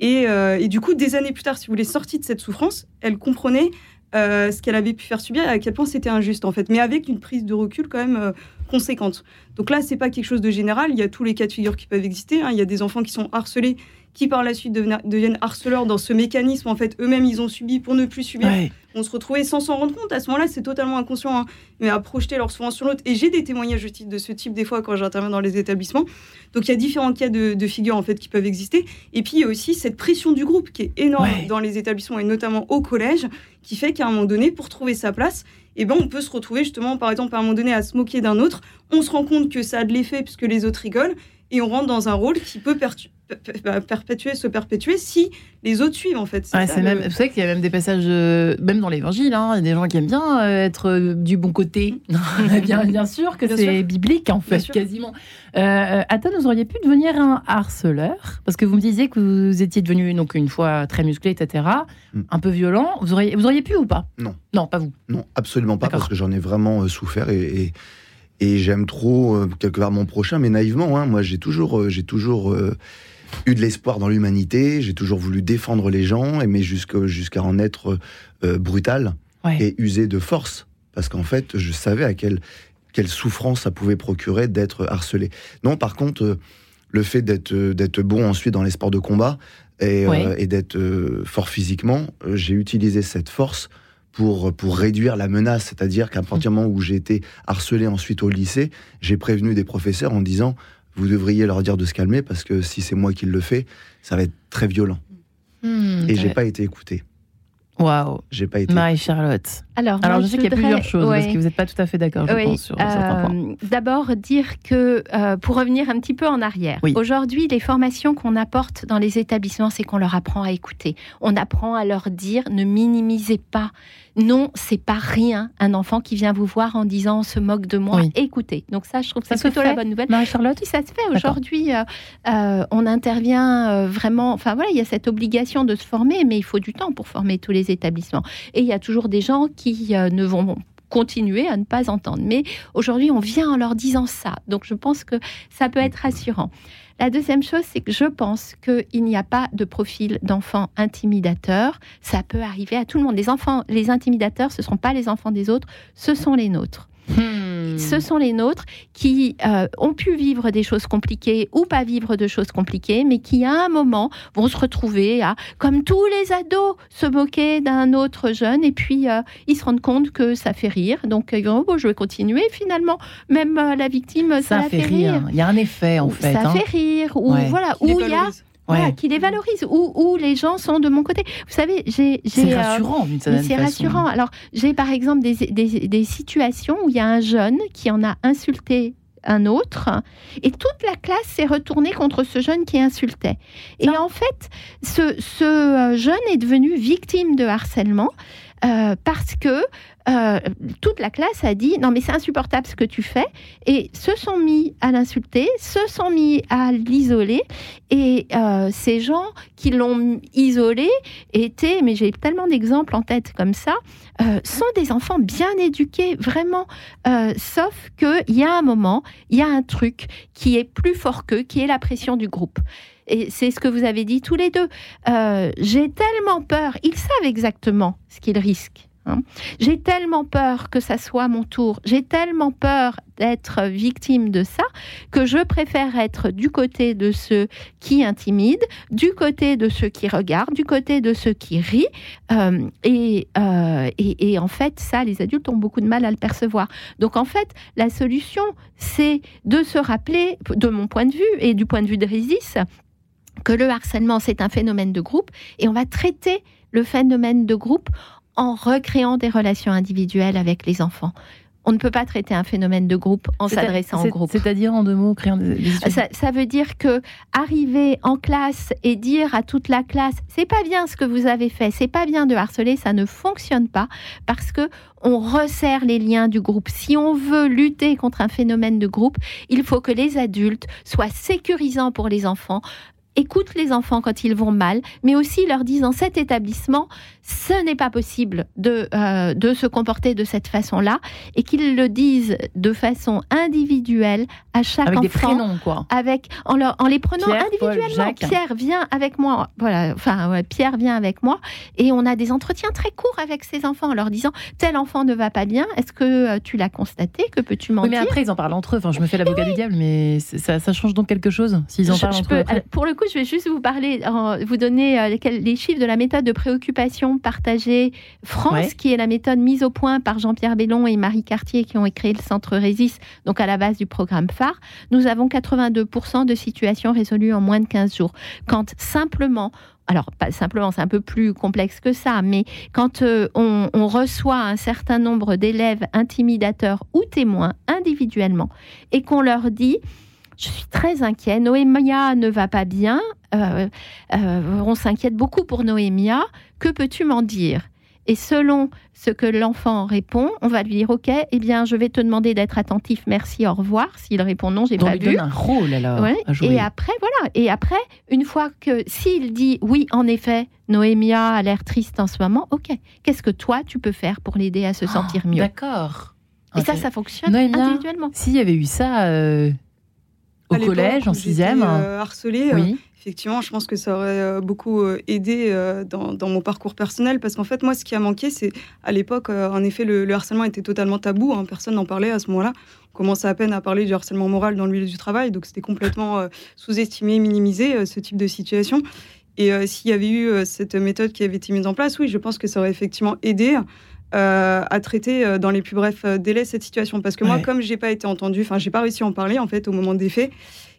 Et, euh, et du coup, des années plus tard, si vous voulez, sortie de cette souffrance, elle comprenait ce qu'elle avait pu faire subir et à quel point c'était injuste, en fait, mais avec une prise de recul quand même conséquente. Donc là, c'est pas quelque chose de général, il y a tous les cas de figure qui peuvent exister. hein. Il y a des enfants qui sont harcelés, qui par la suite deviennent harceleurs dans ce mécanisme, en fait, eux-mêmes, ils ont subi pour ne plus subir Ouais. vont se retrouver sans s'en rendre compte. À ce moment-là, c'est totalement inconscient, hein, mais à projeter leur souffrance sur l'autre. Et j'ai des témoignages de ce type des fois quand j'interviens dans les établissements. Donc il y a différents cas de, de figure en fait qui peuvent exister. Et puis il y a aussi cette pression du groupe qui est énorme Ouais. dans les établissements et notamment au collège, qui fait qu'à un moment donné, pour trouver sa place, eh ben, on peut se retrouver justement, par exemple, à un moment donné, à se moquer d'un autre. On se rend compte que ça a de l'effet puisque les autres rigolent. Et on rentre dans un rôle qui peut pertu- per- perpétuer, se perpétuer si les autres suivent, en fait. Ouais, ça, c'est le- même, vous savez qu'il y a même des passages, euh, même dans l'évangile, hein, il y a des gens qui aiment bien euh, être euh, du bon côté. bien, bien sûr que c'est biblique, en fait, quasiment. Athan, vous auriez pu devenir un harceleur? Parce que vous me disiez que vous étiez devenu, donc, une fois très musclé, etc., Mm. un peu violent. Vous auriez, vous auriez pu ou pas? Non. Non, pas vous. Non, absolument pas, parce que j'en ai vraiment euh, souffert et, et, et j'aime trop euh, quelque part mon prochain, mais naïvement, hein, moi j'ai toujours, euh, j'ai toujours euh, eu de l'espoir dans l'humanité, j'ai toujours voulu défendre les gens, mais jusqu'à en être euh, brutal Ouais. et usé de force, parce qu'en fait, je savais à quelle, quelle souffrance ça pouvait procurer d'être harcelé. Non, par contre, euh, le fait d'être euh, d'être bon ensuite dans les sports de combat et, euh, d'être fort physiquement, j'ai utilisé cette force pour, pour réduire la menace. C'est-à-dire qu'à partir du moment où j'ai été harcelé ensuite au lycée, j'ai prévenu des professeurs en disant vous devriez leur dire de se calmer parce que si c'est moi qui le fais, ça va être très violent. Hmm, Et j'ai pas été écouté. Waouh. J'ai pas été. Marie-Charlotte. Alors, Alors, je sais qu'il y a plusieurs choses, parce ouais. que vous n'êtes pas tout à fait d'accord, je Oui, pense, sur certains points. euh, D'abord, dire que, euh, pour revenir un petit peu en arrière, Oui. aujourd'hui, les formations qu'on apporte dans les établissements, c'est qu'on leur apprend à écouter. On apprend à leur dire ne minimisez pas. Non, c'est pas rien un enfant qui vient vous voir en disant on se moque de moi. Oui. Écoutez. Donc, ça, je trouve que c'est plutôt la bonne nouvelle. Marie-Charlotte Oui, ça se fait aujourd'hui. euh, euh, on intervient euh, vraiment. Enfin voilà, il y a cette obligation de se former, mais il faut du temps pour former tous les établissements. Et il y a toujours des gens qui euh, ne vont continuer à ne pas entendre. Mais aujourd'hui, on vient en leur disant ça. Donc je pense que ça peut être rassurant. La deuxième chose, c'est que je pense qu'il n'y a pas de profil d'enfant intimidateur. Ça peut arriver à tout le monde. Les enfants, les intimidateurs, ce ne sont pas les enfants des autres, ce sont les nôtres Hmm. Ce sont les nôtres qui euh, ont pu vivre des choses compliquées ou pas vivre de choses compliquées, mais qui à un moment vont se retrouver à, comme tous les ados, se moquer d'un autre jeune et puis euh, ils se rendent compte que ça fait rire. Donc ils vont, oh, bon, je vais continuer. Finalement, même euh, la victime, ça, Ça la fait rire. Il y a un effet, en Ou fait. ça hein. fait rire. Ou Ouais. voilà, où il y a. voilà, qui les valorise, où, où les gens sont de mon côté. Vous savez, j'ai C'est euh, rassurant, d'une certaine c'est rassurant. Alors, j'ai par exemple des, des, des situations où il y a un jeune qui en a insulté un autre, et toute la classe s'est retournée contre ce jeune qui insultait. Et en fait, ce, ce euh, jeune est devenu victime de harcèlement. Euh, parce que euh, toute la classe a dit non mais c'est insupportable ce que tu fais et se sont mis à l'insulter, se sont mis à l'isoler et euh, ces gens qui l'ont isolé étaient, mais j'ai tellement d'exemples en tête comme ça, sont des enfants bien éduqués vraiment, sauf qu'il y a un moment, il y a un truc qui est plus fort qu'eux, qui est la pression du groupe et c'est ce que vous avez dit tous les deux. Euh, j'ai tellement peur, ils savent exactement ce qu'ils risquent. Hein. J'ai tellement peur que ça soit mon tour, j'ai tellement peur d'être victime de ça que je préfère être du côté de ceux qui intimident, du côté de ceux qui regardent, du côté de ceux qui rient. Euh, euh, et, en fait, ça, les adultes ont beaucoup de mal à le percevoir. Donc en fait, la solution, c'est de se rappeler, de mon point de vue et du point de vue de Résis, que le harcèlement, c'est un phénomène de groupe et on va traiter le phénomène de groupe en recréant des relations individuelles avec les enfants. On ne peut pas traiter un phénomène de groupe en s'adressant au groupe. C'est-à-dire en deux mots, créant des, ça, ça, veut dire que arriver en classe et dire à toute la classe, c'est pas bien ce que vous avez fait, c'est pas bien de harceler, ça ne fonctionne pas parce que on resserre les liens du groupe. Si on veut lutter contre un phénomène de groupe, il faut que les adultes soient sécurisants pour les enfants, écoutent les enfants quand ils vont mal, mais aussi leur disent dans cet établissement, ce n'est pas possible de, euh, de se comporter de cette façon-là, et qu'ils le disent de façon individuelle à chaque avec enfant. Des prénoms, quoi. Avec, en, leur, en les prenant individuellement. Pierre, viens avec moi. Voilà, enfin, Pierre, vient avec moi. Et on a des entretiens très courts avec ces enfants en leur disant, tel enfant ne va pas bien, est-ce que euh, tu l'as constaté Que peux-tu m'en oui, dire Mais après, ils en parlent entre eux. Enfin, je me fais l'avocat du diable, mais ça, ça, change donc quelque chose s'ils en parlent entre eux. Pour le coup, je vais juste vous parler, vous donner euh, les chiffres de la méthode de préoccupation partagée France, qui est la méthode mise au point par Jean-Pierre Bellon et Marie Cartier, qui ont créé le centre Résis, donc à la base du programme phare. Nous avons 82% de situations résolues en moins de 15 jours. Quand simplement alors pas simplement, c'est un peu plus complexe que ça, mais quand euh, on, on, reçoit un certain nombre d'élèves intimidateurs ou témoins individuellement et qu'on leur dit je suis très inquiet. Noémia ne va pas bien. Euh, euh, on s'inquiète beaucoup pour Noémia. Que peux-tu m'en dire? Et selon ce que l'enfant répond, on va lui dire OK, eh bien, je vais te demander d'être attentif, merci, au revoir. S'il répond non, j'ai pas vu. Donne un rôle alors. Et après, voilà. Et après, une fois que s'il dit oui, en effet, Noémia a l'air triste en ce moment, OK. Qu'est-ce que toi tu peux faire pour l'aider à se Ah, sentir mieux? D'accord. Et ça, ça fonctionne Noémia, individuellement. S'il y avait eu ça euh, au À collège, en sixième. euh, harcelée, euh, oui. effectivement, je pense que ça aurait euh, beaucoup euh, aidé dans, dans mon parcours personnel parce qu'en fait, moi, ce qui a manqué, c'est à l'époque, en effet, le, le harcèlement était totalement tabou. hein, personne n'en parlait à ce moment-là. On commençait à peine à parler du harcèlement moral dans le milieu du travail, donc c'était complètement sous-estimé, minimisé ce type de situation. Et euh, s'il y avait eu euh, cette méthode qui avait été mise en place, oui, je pense que ça aurait effectivement aidé. Euh, à traiter euh, dans les plus brefs euh, délais cette situation parce que moi comme j'ai pas été entendue enfin j'ai pas réussi à en parler en fait au moment des faits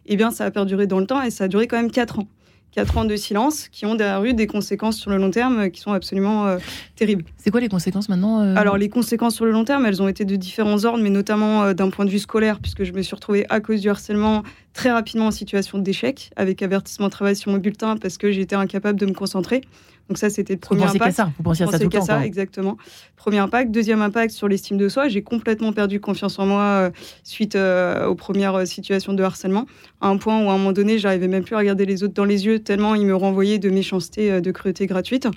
eh bien, ça a perduré dans le temps et ça a duré quand même 4 ans. 4 ans de silence qui ont derrière eu des conséquences sur le long terme qui sont absolument euh, terribles. C'est quoi les conséquences maintenant euh? Alors, les conséquences sur le long terme, elles ont été de différents ordres, mais notamment euh, d'un point de vue scolaire, puisque je me suis retrouvée à cause du harcèlement très rapidement en situation d'échec, avec avertissement de travail sur mon bulletin parce que j'étais incapable de me concentrer. Donc, ça, c'était le Vous premier qu'à impact. ça Vous pensiez à ça tout le qu'à temps ça, exactement. Premier impact. Deuxième impact sur l'estime de soi. J'ai complètement perdu confiance en moi euh, suite euh, aux premières euh, situations de harcèlement. À un point où, à un moment donné, j'arrivais même plus à regarder les autres dans les yeux, tellement ils me renvoyaient de méchanceté, de cruauté gratuite.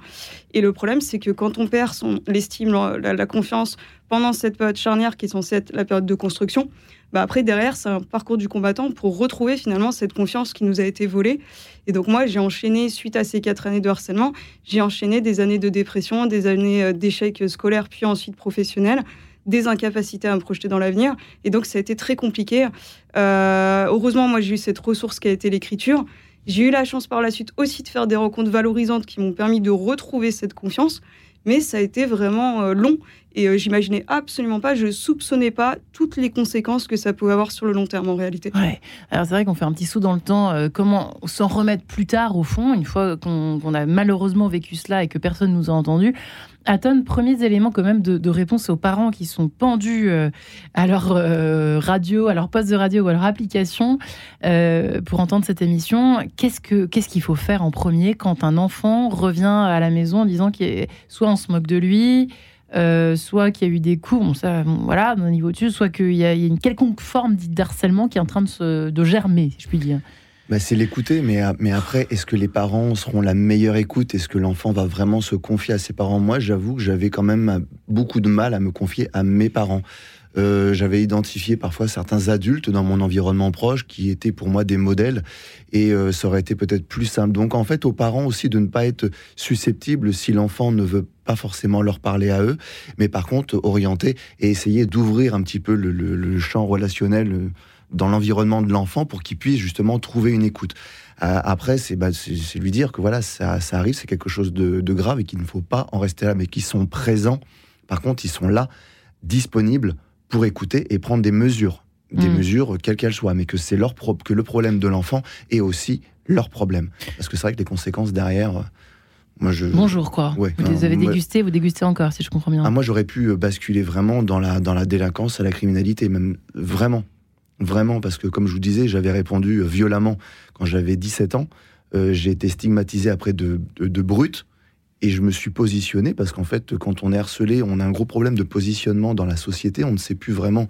Et le problème, c'est que quand on perd son, l'estime, la, la- la confiance pendant cette période charnière qui est censée être la période de construction, bah après, derrière, c'est un parcours du combattant pour retrouver finalement cette confiance qui nous a été volée. Et donc, moi, j'ai enchaîné, suite à ces quatre années de harcèlement, j'ai enchaîné des années de dépression, des années euh, d'échecs scolaires, puis ensuite professionnels, des incapacités à me projeter dans l'avenir. Et donc, ça a été très compliqué. Euh, heureusement, moi, j'ai eu cette ressource qui a été l'écriture. J'ai eu la chance par la suite aussi de faire des rencontres valorisantes qui m'ont permis de retrouver cette confiance. Mais ça a été vraiment euh, long Et euh, j'imaginais absolument pas, je soupçonnais pas toutes les conséquences que ça pouvait avoir sur le long terme en réalité. Ouais. Alors c'est vrai qu'on fait un petit saut dans le temps. euh, comment s'en remettre plus tard au fond, une fois qu'on a malheureusement vécu cela et que personne nous a entendu. Aton, premiers éléments quand même de, réponse aux parents qui sont pendus euh, à leur euh, radio, à leur poste de radio ou à leur application euh, pour entendre cette émission. Qu'est-ce que qu'est-ce qu'il faut faire en premier quand un enfant revient à la maison en disant qu'il soit on se moque de lui, euh, soit qu'il y a eu des coups, bon, ça, bon, voilà, d'un niveau dessus, soit qu'il y, y a une quelconque forme d'harcèlement qui est en train de, se, germer, si je puis dire. Bah, c'est l'écouter, mais, a- mais après, est-ce que les parents seront la meilleure écoute? Est-ce que l'enfant va vraiment se confier à ses parents? Moi, j'avoue que j'avais quand même euh, beaucoup de mal à me confier à mes parents. Euh, j'avais identifié parfois certains adultes dans mon environnement proche qui étaient pour moi des modèles et euh, ça aurait été peut-être plus simple. Donc en fait aux parents aussi de ne pas être susceptibles si l'enfant ne veut pas forcément leur parler à eux, mais par contre orienter et essayer d'ouvrir un petit peu le, champ relationnel euh, dans l'environnement de l'enfant pour qu'il puisse justement trouver une écoute. Après, c'est bah, c'est- lui dire que voilà, ça, arrive, c'est quelque chose de grave et qu'il ne faut pas en rester là, mais qu'ils sont présents. Par contre, ils sont là, disponibles pour écouter et prendre des mesures, des Mm. mesures quelles qu'elles soient, mais que c'est leur pro- que le problème de l'enfant est aussi leur problème. Parce que c'est vrai que les conséquences derrière, euh, moi je. Bonjour, quoi. Ouais, vous les avez dégustés, vous dégustez encore, si je comprends bien. Ah, moi, j'aurais pu euh, basculer vraiment dans la, dans la délinquance, à la criminalité, même vraiment. Vraiment, parce que comme je vous disais, j'avais répondu euh, violemment quand j'avais 17 ans. Euh, J'ai été stigmatisé après de, de, de brut. Et je me suis positionné parce qu'en fait, quand on est harcelé, on a un gros problème de positionnement dans la société. On ne sait plus vraiment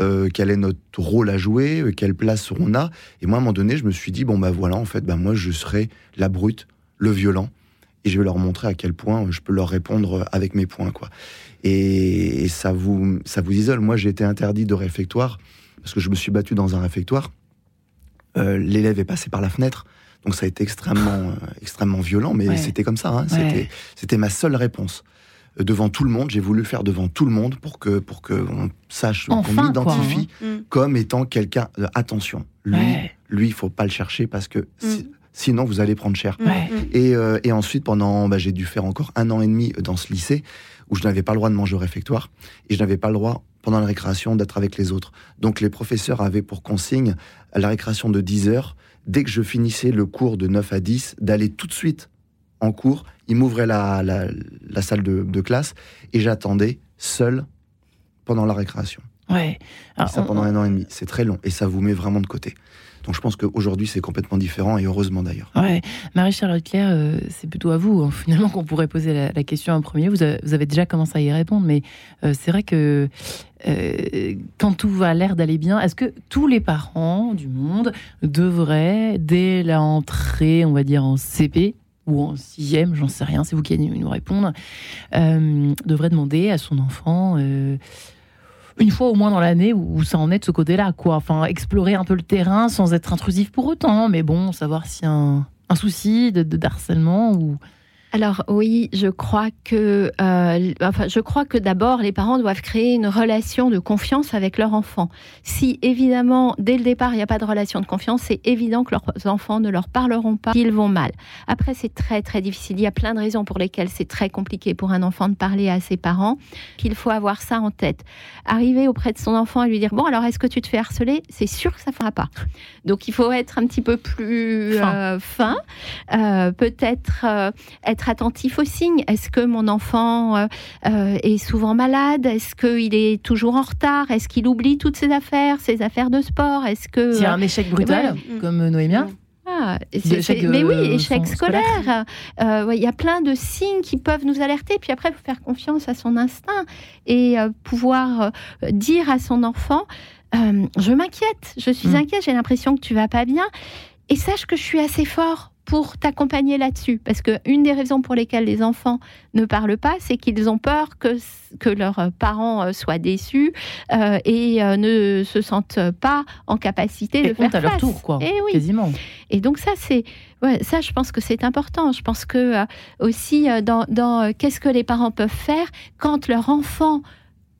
euh, quel est notre rôle à jouer, euh, quelle place on a. Et moi, à un moment donné, je me suis dit, bon, bah voilà, en fait, bah, moi, je serai la brute, le violent. Et je vais leur montrer à quel point je peux leur répondre avec mes points, quoi. Et, ça, vous, ça vous isole. Moi, j'ai été interdit de réfectoire parce que je me suis battu dans un réfectoire. Euh, L'élève est passé par la fenêtre. Donc ça a été extrêmement, euh, extrêmement violent, mais Ouais. c'était comme ça. hein. Ouais. C'était, c'était ma seule réponse. Euh, Devant tout le monde, j'ai voulu faire devant tout le monde pour que pour que on sache, Enfin, qu'on m'identifie Mm. comme étant quelqu'un. euh, attention, lui, Ouais. lui, il faut pas le chercher parce que si- sinon vous allez prendre cher. Mm. Et, euh, et ensuite, pendant, bah, j'ai dû faire encore un an et demi dans ce lycée où je n'avais pas le droit de manger au réfectoire et je n'avais pas le droit pendant la récréation d'être avec les autres. Donc les professeurs avaient pour consigne à la récréation de 10 heures, dès que je finissais le cours de 9 à 10, d'aller tout de suite en cours. Ils m'ouvraient la, la, la salle de, de classe et j'attendais seul pendant la récréation. Ouais. Et ça on- pendant un an et demi. C'est très long et ça vous met vraiment de côté. Donc je pense qu'aujourd'hui c'est complètement différent et heureusement d'ailleurs. Ouais, Marie-Charlotte Claire, euh, c'est plutôt à vous, hein, finalement, qu'on pourrait poser la, la question en premier. Vous avez, vous avez déjà commencé à y répondre, mais euh, c'est vrai que euh, quand tout va l'air d'aller bien, est-ce que tous les parents du monde devraient, dès l'entrée, on va dire en CP, ou en sixième, j'en sais rien, c'est vous qui allez nous répondre, euh, devraient demander à son enfant... euh, une fois au moins dans l'année où ça en est de ce côté-là, quoi. Enfin, explorer un peu le terrain sans être intrusif pour autant, mais bon, savoir a un, un souci de, de ou. Alors oui, je crois que, euh, enfin, je crois que d'abord les parents doivent créer une relation de confiance avec leur enfant. Si évidemment dès le départ il n'y a pas de relation de confiance, c'est évident que leurs enfants ne leur parleront pas qu'ils vont mal. Après c'est très très difficile. Il y a plein de raisons pour lesquelles c'est très compliqué pour un enfant de parler à ses parents. Qu'il faut avoir ça en tête. Arriver auprès de son enfant et lui dire bon alors est-ce que tu te fais harceler? C'est sûr que ça ne fera pas. Donc il faut être un petit peu plus Fin. euh, fin, Euh, peut-être euh, être attentif aux signes. Est-ce que mon enfant euh, euh, est souvent malade? Est-ce qu'il est toujours en retard? Est-ce qu'il oublie toutes ses affaires, ses affaires de sport? Est-ce que y a un échec brutal, ouais. comme Noémia? ah, c'est- échecs, c'est- mais oui, euh, échec scolaire. Euh, ouais, Il y a plein de signes qui peuvent nous alerter. Puis après, il faut faire confiance à son instinct et euh, pouvoir euh, dire à son enfant euh, Je m'inquiète, je suis Mm. inquiète, j'ai l'impression que tu vas pas bien. Et sache que je suis assez fort pour t'accompagner là-dessus. Parce que une des raisons pour lesquelles les enfants ne parlent pas, c'est qu'ils ont peur que, que leurs parents euh, soient déçus euh, et euh, ne se sentent pas en capacité de Et faire à leur tour, quoi. Eh oui. Quasiment. Et donc ça, c'est ouais, ça, je pense que c'est important. Je pense que euh, aussi dans, dans qu'est-ce que les parents peuvent faire quand leur enfant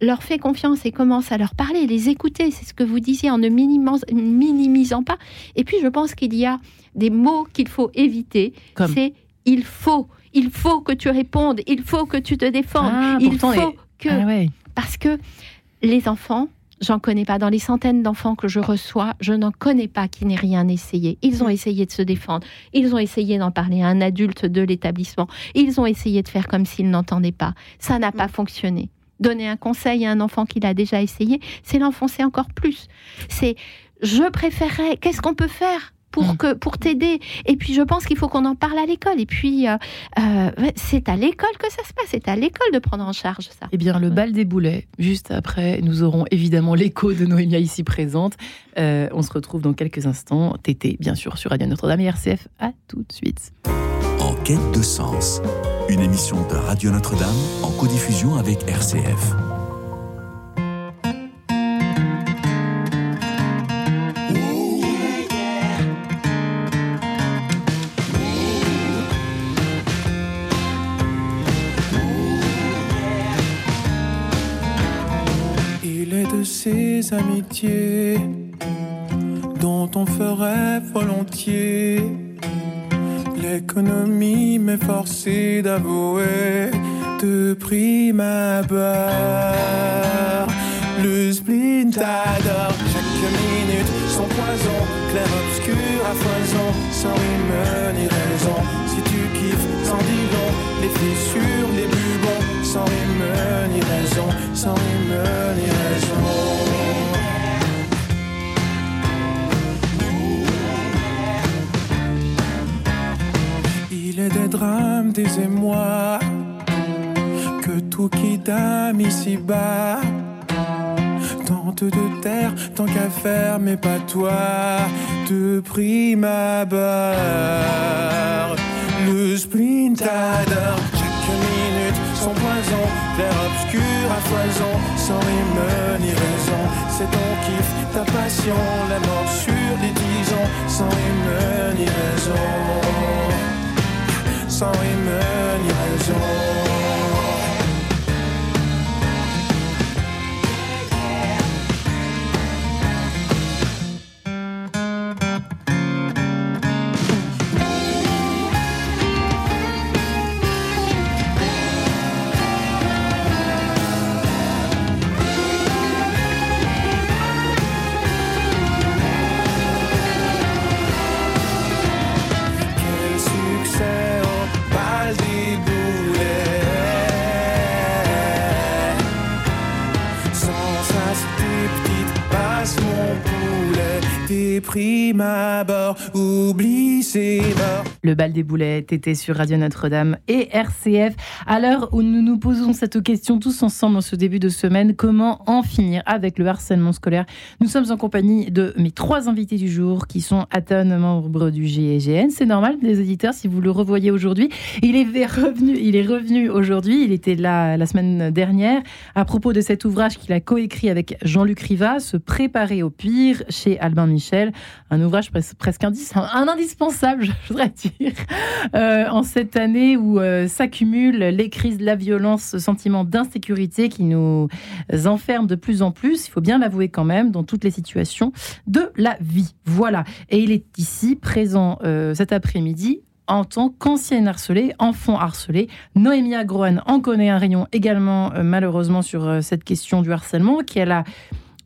leur fait confiance et commence à leur parler, les écouter, c'est ce que vous disiez en ne minimis- minimisant pas. Et puis je pense qu'il y a des mots qu'il faut éviter. Comme C'est il faut, il faut que tu répondes, il faut que tu te défendes, Ah, il pourtant, faut que, Ah parce que les enfants, j'en connais pas. Dans les centaines d'enfants que je reçois, je n'en connais pas qui n'aient rien essayé. Ils ont essayé de se défendre. Ils ont essayé d'en parler à un adulte de l'établissement. Ils ont essayé de faire comme s'ils n'entendaient pas. Ça n'a pas fonctionné. Donner un conseil à un enfant qui l'a déjà essayé, c'est l'enfoncer encore plus. C'est je préférerais, qu'est-ce qu'on peut faire pour, Mm. que, pour t'aider Et puis, je pense qu'il faut qu'on en parle à l'école. Et puis, euh, euh, c'est à l'école que ça se passe. C'est à l'école de prendre en charge ça. Eh bien, le bal des boulets, juste après, nous aurons évidemment l'écho de Noémia ici présente. Euh, on se retrouve dans quelques instants. Tété, bien sûr, sur Radio Notre-Dame et RCF. À tout de suite. En quête de sens, une émission de Radio Notre-Dame en codiffusion avec RCF. Ces amitiés dont on ferait volontiers l'économie, mais forcé d'avouer de prime abord. Le spleen t'adore, chaque minute son poison, clair obscur à foison, sans rime ni raison. Si tu kiffes, sans dis les fissures les bons, sans rime ni raison, sans rime ni raison. Il est des drames, des émois, que tout qui dame ici-bas. Tente de terre, tant qu'à faire, mais pas toi, de prime abord. Le chaque minute son poison, l'air obscur à foison, sans rime ni raison. C'est ton kiff, ta passion, la mort sur les tisons, sans rime ni raison sans rime ni raison. Primes à bord, oublie c'est mort Le bal des boulettes était sur Radio Notre-Dame et RCF. À l'heure où nous nous posons cette question tous ensemble en ce début de semaine, comment en finir avec le harcèlement scolaire? Nous sommes en compagnie de mes trois invités du jour qui sont Aton, membre du GIGN. C'est normal, les éditeurs, si vous le revoyez aujourd'hui. Il est revenu, il est revenu aujourd'hui. Il était là la semaine dernière à propos de cet ouvrage qu'il a coécrit avec Jean-Luc Riva, Se préparer au pire chez Albin Michel. Un ouvrage pres- presque indispensable, je voudrais dire, euh, en cette année où euh, s'accumulent les crises la violence, ce sentiment d'insécurité qui nous enferme de plus en plus, il faut bien l'avouer quand même, dans toutes les situations de la vie. Voilà. Et il est ici, présent euh, cet après-midi, en tant qu'ancienne harcelée, enfant harcelé. Noémie Groen en connaît un rayon également, malheureusement, sur cette question du harcèlement, qu'elle a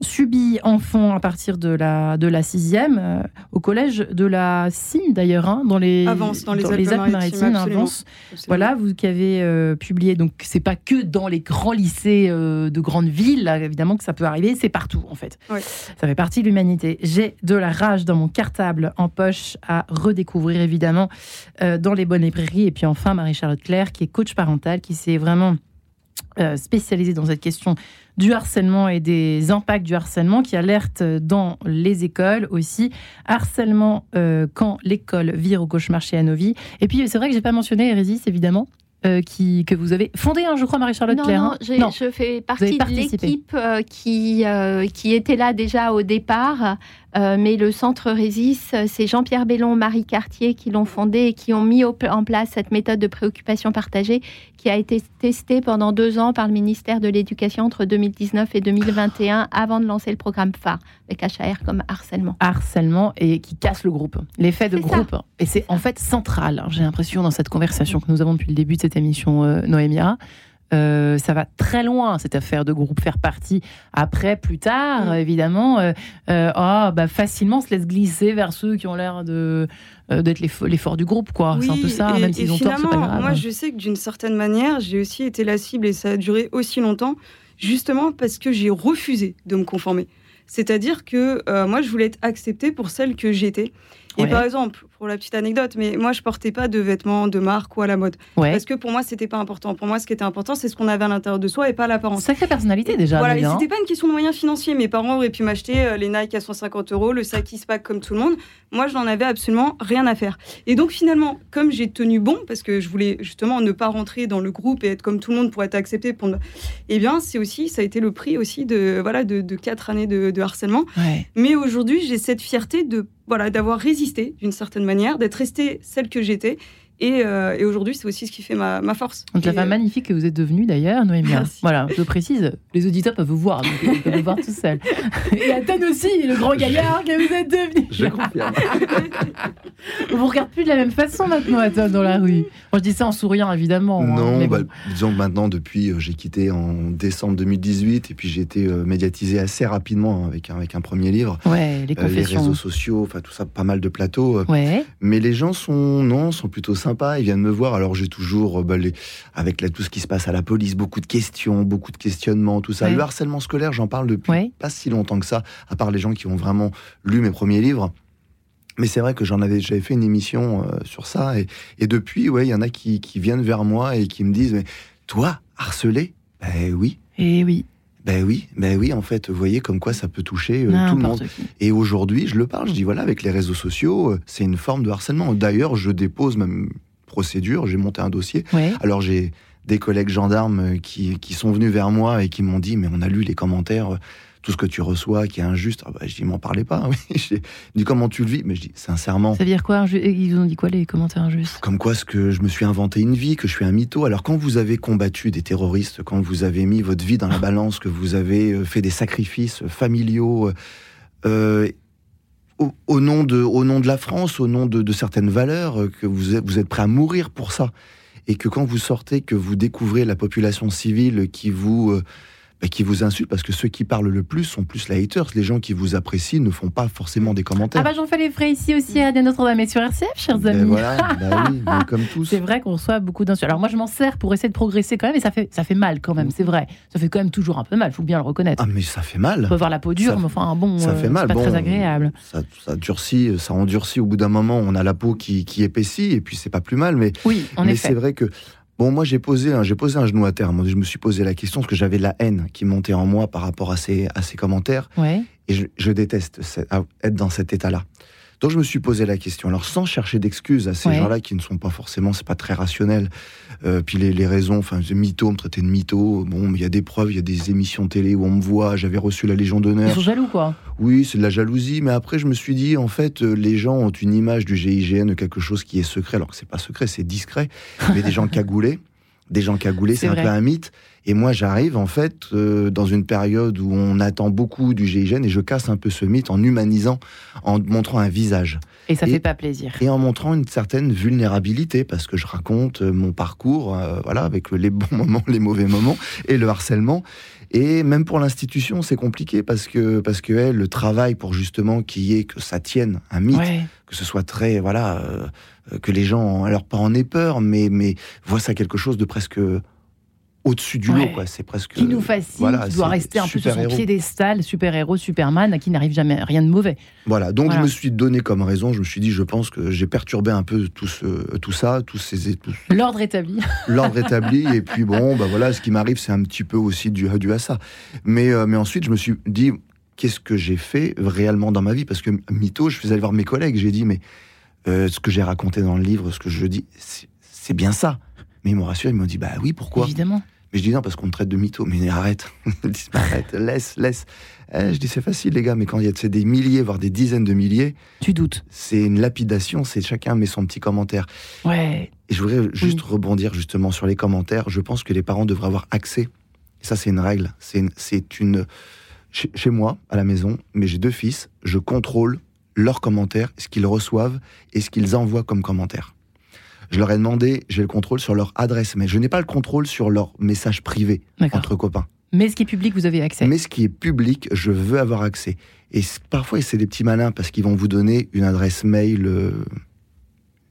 subi enfant à partir de la, de la sixième, euh, au collège de la Cime d'ailleurs, hein, dans les, Avance, dans les absolument. Avance. Voilà, vous qui avez euh, publié, donc c'est pas que dans les grands lycées euh, de grandes villes, là, évidemment que ça peut arriver, c'est partout en fait. Ça fait partie de l'humanité. J'ai de la rage dans mon cartable en poche à redécouvrir évidemment dans les bonnes librairies. Et puis enfin, Marie-Charlotte Claire, qui est coach parental, qui s'est vraiment spécialisée dans cette question du harcèlement et des impacts du harcèlement, qui alerte dans les écoles aussi. Harcèlement euh, quand l'école vire au cauchemar chez Anovi. Et puis c'est vrai que j'ai pas mentionné Hérésis, évidemment. euh, qui, que vous avez fondé, hein, je crois, Marie-Charlotte Claire. non, hein Non. je fais partie de l'équipe euh, qui, euh, qui était là déjà au départ. Euh, mais le centre Résis, c'est Jean-Pierre Bellon, Marie Cartier qui l'ont fondé et qui ont mis au- en place cette méthode de préoccupation partagée qui a été testée pendant deux ans par le ministère de l'Éducation entre 2019 et 2021 avant de lancer le programme phare avec HAR comme harcèlement. harcèlement et qui casse le groupe. L'effet de ça. groupe. Et c'est en fait central, hein, j'ai l'impression, dans cette conversation que nous avons depuis le début de cette émission, euh, Noémia. Euh, ça va très loin, cette affaire de groupe, faire partie. Après, plus tard, Mm. évidemment, euh, euh, ah, bah, facilement se laisse glisser vers ceux qui ont l'air de euh, d'être les, fo- les forts du groupe, quoi. c'est un peu ça, et, même s'ils ont tort, pas grave. moi, je sais que d'une certaine manière, j'ai aussi été la cible et ça a duré aussi longtemps, justement parce que j'ai refusé de me conformer. C'est-à-dire que moi, je voulais être acceptée pour celle que j'étais. Et Ouais. par exemple, pour la petite anecdote, mais moi, je portais pas de vêtements de marque ou à la mode. Ouais. Parce que pour moi, c'était pas important. Pour moi, ce qui était important, c'est ce qu'on avait à l'intérieur de soi et pas l'apparence. Sacrée personnalité déjà. Voilà, et hein. c'était pas une question de moyens financiers. Mes parents auraient pu m'acheter euh, les Nike à 150 euros, le sac Eastpak comme tout le monde. Moi, je n'en avais absolument rien à faire. Et donc, finalement, comme j'ai tenu bon, parce que je voulais justement ne pas rentrer dans le groupe et être comme tout le monde pour être accepté, pour eh bien, c'est aussi, ça a été le prix aussi de voilà de, de quatre années de, de harcèlement. Ouais. Mais aujourd'hui, j'ai cette fierté de voilà d'avoir résisté d'une certaine manière, d'être restée celle que j'étais. Et, euh, et aujourd'hui, c'est aussi ce qui fait ma, ma force. Donc la femme euh, magnifique que vous êtes devenue d'ailleurs, Noémie. Merci. Voilà, je précise, les auditeurs peuvent vous voir, donc ils peuvent vous voir tout seuls. Et Athan aussi, le grand gaillard que vous êtes devenu. Je confirme. On vous regarde plus de la même façon maintenant, Athan, dans la rue. Bon, je dis ça en souriant, évidemment. hein, Non, bah, bon. disons que maintenant, depuis, euh, j'ai quitté en décembre 2018 et puis j'ai été euh, médiatisé assez rapidement hein, avec un, avec un premier livre. Ouais, les Euh, les confessions. réseaux sociaux, enfin tout ça, pas mal de plateaux. euh, Ouais, Mais les gens sont non, sont plutôt sympas. Ils viennent me voir. Alors j'ai toujours euh, bah, les- avec là, tout ce qui se passe à la police, beaucoup de questions, beaucoup de questionnements, tout ça. Ouais. Le harcèlement scolaire, j'en parle depuis ouais. pas si longtemps que ça, à part les gens qui ont vraiment lu mes premiers livres. Mais c'est vrai que j'en avais, j'avais fait une émission euh, sur ça et, et depuis, ouais, il y en a qui, qui viennent vers moi et qui me disent, mais toi, harcelé? Ben oui, Et oui, ben oui, ben oui. En fait, vous voyez comme quoi ça peut toucher euh, tout le monde. qui. Et aujourd'hui, je le parle, je dis voilà, avec les réseaux sociaux, euh, c'est une forme de harcèlement. D'ailleurs, je dépose même procédure, j'ai monté un dossier. Ouais. Alors j'ai des collègues gendarmes euh, qui, qui sont venus vers moi et qui m'ont dit mais on a lu les commentaires, tout ce que tu reçois qui est injuste. Ah bah, je dis m'en parlez pas. Oui. J'ai dit comment tu le vis? Mais je dis sincèrement. Ça veut dire quoi Ils vous ont dit quoi les commentaires injustes? Comme quoi, ce que je me suis inventé une vie, que je suis un mytho. Alors, quand vous avez combattu des terroristes, quand vous avez mis votre vie dans la balance, que vous avez euh, fait des sacrifices familiaux, euh, au, au nom de, au nom de la France, au nom de, de certaines valeurs, euh, que vous êtes, vous êtes prêt à mourir pour ça, et que quand vous sortez, que vous découvrez la population civile qui vous, euh, bah, qui vous insulte, parce que ceux qui parlent le plus sont plus les haters. Les gens qui vous apprécient ne font pas forcément des commentaires. Ah bah j'en fais les frais ici aussi à Notre-Dame et sur RCF, chers Ben amis. voilà, bah oui, mais comme tous. C'est vrai qu'on reçoit beaucoup d'insultes. Alors moi, je m'en sers pour essayer de progresser quand même, et ça fait, ça fait mal quand même, c'est vrai. Ça fait quand même toujours un peu mal, faut bien le reconnaître. Ah, mais ça fait mal. On peut avoir la peau dure, Ça- mais enfin bon, ça euh, fait mal. c'est pas Bon, très agréable. Ça, ça durcit, ça endurcit. Au bout d'un moment, on a la peau qui, qui épaissit, et puis c'est pas plus mal. Mais, Oui, en mais c'est vrai que. Bon, moi, j'ai posé, un- j'ai posé un genou à terre. Moi, je me suis posé la question parce que j'avais de la haine qui montait en moi par rapport à ces, à ces commentaires. Ouais. Et je, je déteste être dans cet état-là. Donc, je me suis posé la question. Alors, sans chercher d'excuses à ces Ouais. gens-là qui ne sont pas forcément, c'est pas très rationnel. Euh, puis les, les raisons, enfin, mytho, me traiter de mytho. Bon, il y a des preuves, il y a des émissions télé où on me voit. J'avais reçu la Légion Ils d'honneur. sont jaloux, quoi. Oui, c'est de la jalousie, mais après je me suis dit en fait euh, les gens ont une image du GIGN de quelque chose qui est secret, alors que c'est pas secret, c'est discret. Mais des gens cagoulés, des gens cagoulés, C'est un vrai. peu un mythe. Et moi j'arrive en fait euh, dans une période où on attend beaucoup du GIGN et je casse un peu ce mythe en humanisant, en montrant un visage Et ça Et- fait pas plaisir. et en montrant une certaine vulnérabilité parce que je raconte euh, mon parcours, euh, voilà, avec les bons moments, les mauvais moments et le harcèlement. Et même pour l'institution, c'est compliqué parce que parce que elle, le travail pour justement qu'il y ait que ça tienne un mythe, Ouais. que ce soit très voilà, euh, euh, que les gens, alors pas en aient peur, mais mais voient ça quelque chose de presque au-dessus du Ouais. lot, quoi. C'est presque Qui nous fascine, voilà, qui doit rester un peu sur son piédestal, super-héros, Superman, à qui n'arrive jamais rien de mauvais. Voilà, donc Voilà. je me suis donné comme raison, je me suis dit, je pense que j'ai perturbé un peu tout, ce, tout ça, tous ces, tous, L'ordre établi. l'ordre établi et puis bon bah voilà ce qui m'arrive c'est un petit peu aussi dû, dû à ça mais euh, mais ensuite je me suis dit qu'est-ce que j'ai fait réellement dans ma vie? Parce que mytho je faisais aller voir mes collègues j'ai dit mais euh, ce que j'ai raconté dans le livre ce que je dis c'est c'est bien ça mais ils m'ont rassuré ils m'ont dit bah oui pourquoi? Évidemment. Mais je dis non parce qu'on me traite de mytho mais arrête bah, arrête laisse laisse Eh, je dis c'est facile les gars mais quand il y a tu sais, des milliers voire des dizaines de milliers Tu doutes. c'est une lapidation c'est chacun met son petit commentaire Ouais. et je voudrais juste rebondir justement sur les commentaires. Je pense que les parents devraient avoir accès. Et ça, c'est une règle. C'est une, c'est une. Chez, chez moi, à la maison, mais j'ai deux fils. Je contrôle leurs commentaires, ce qu'ils reçoivent et ce qu'ils envoient comme commentaires. Je leur ai demandé, j'ai le contrôle sur leur adresse mail. Je n'ai pas le contrôle sur leur message privé entre copains. Mais ce qui est public, vous avez accès. Mais ce qui est public, je veux avoir accès. Et parfois, c'est des petits malins parce qu'ils vont vous donner une adresse mail, euh,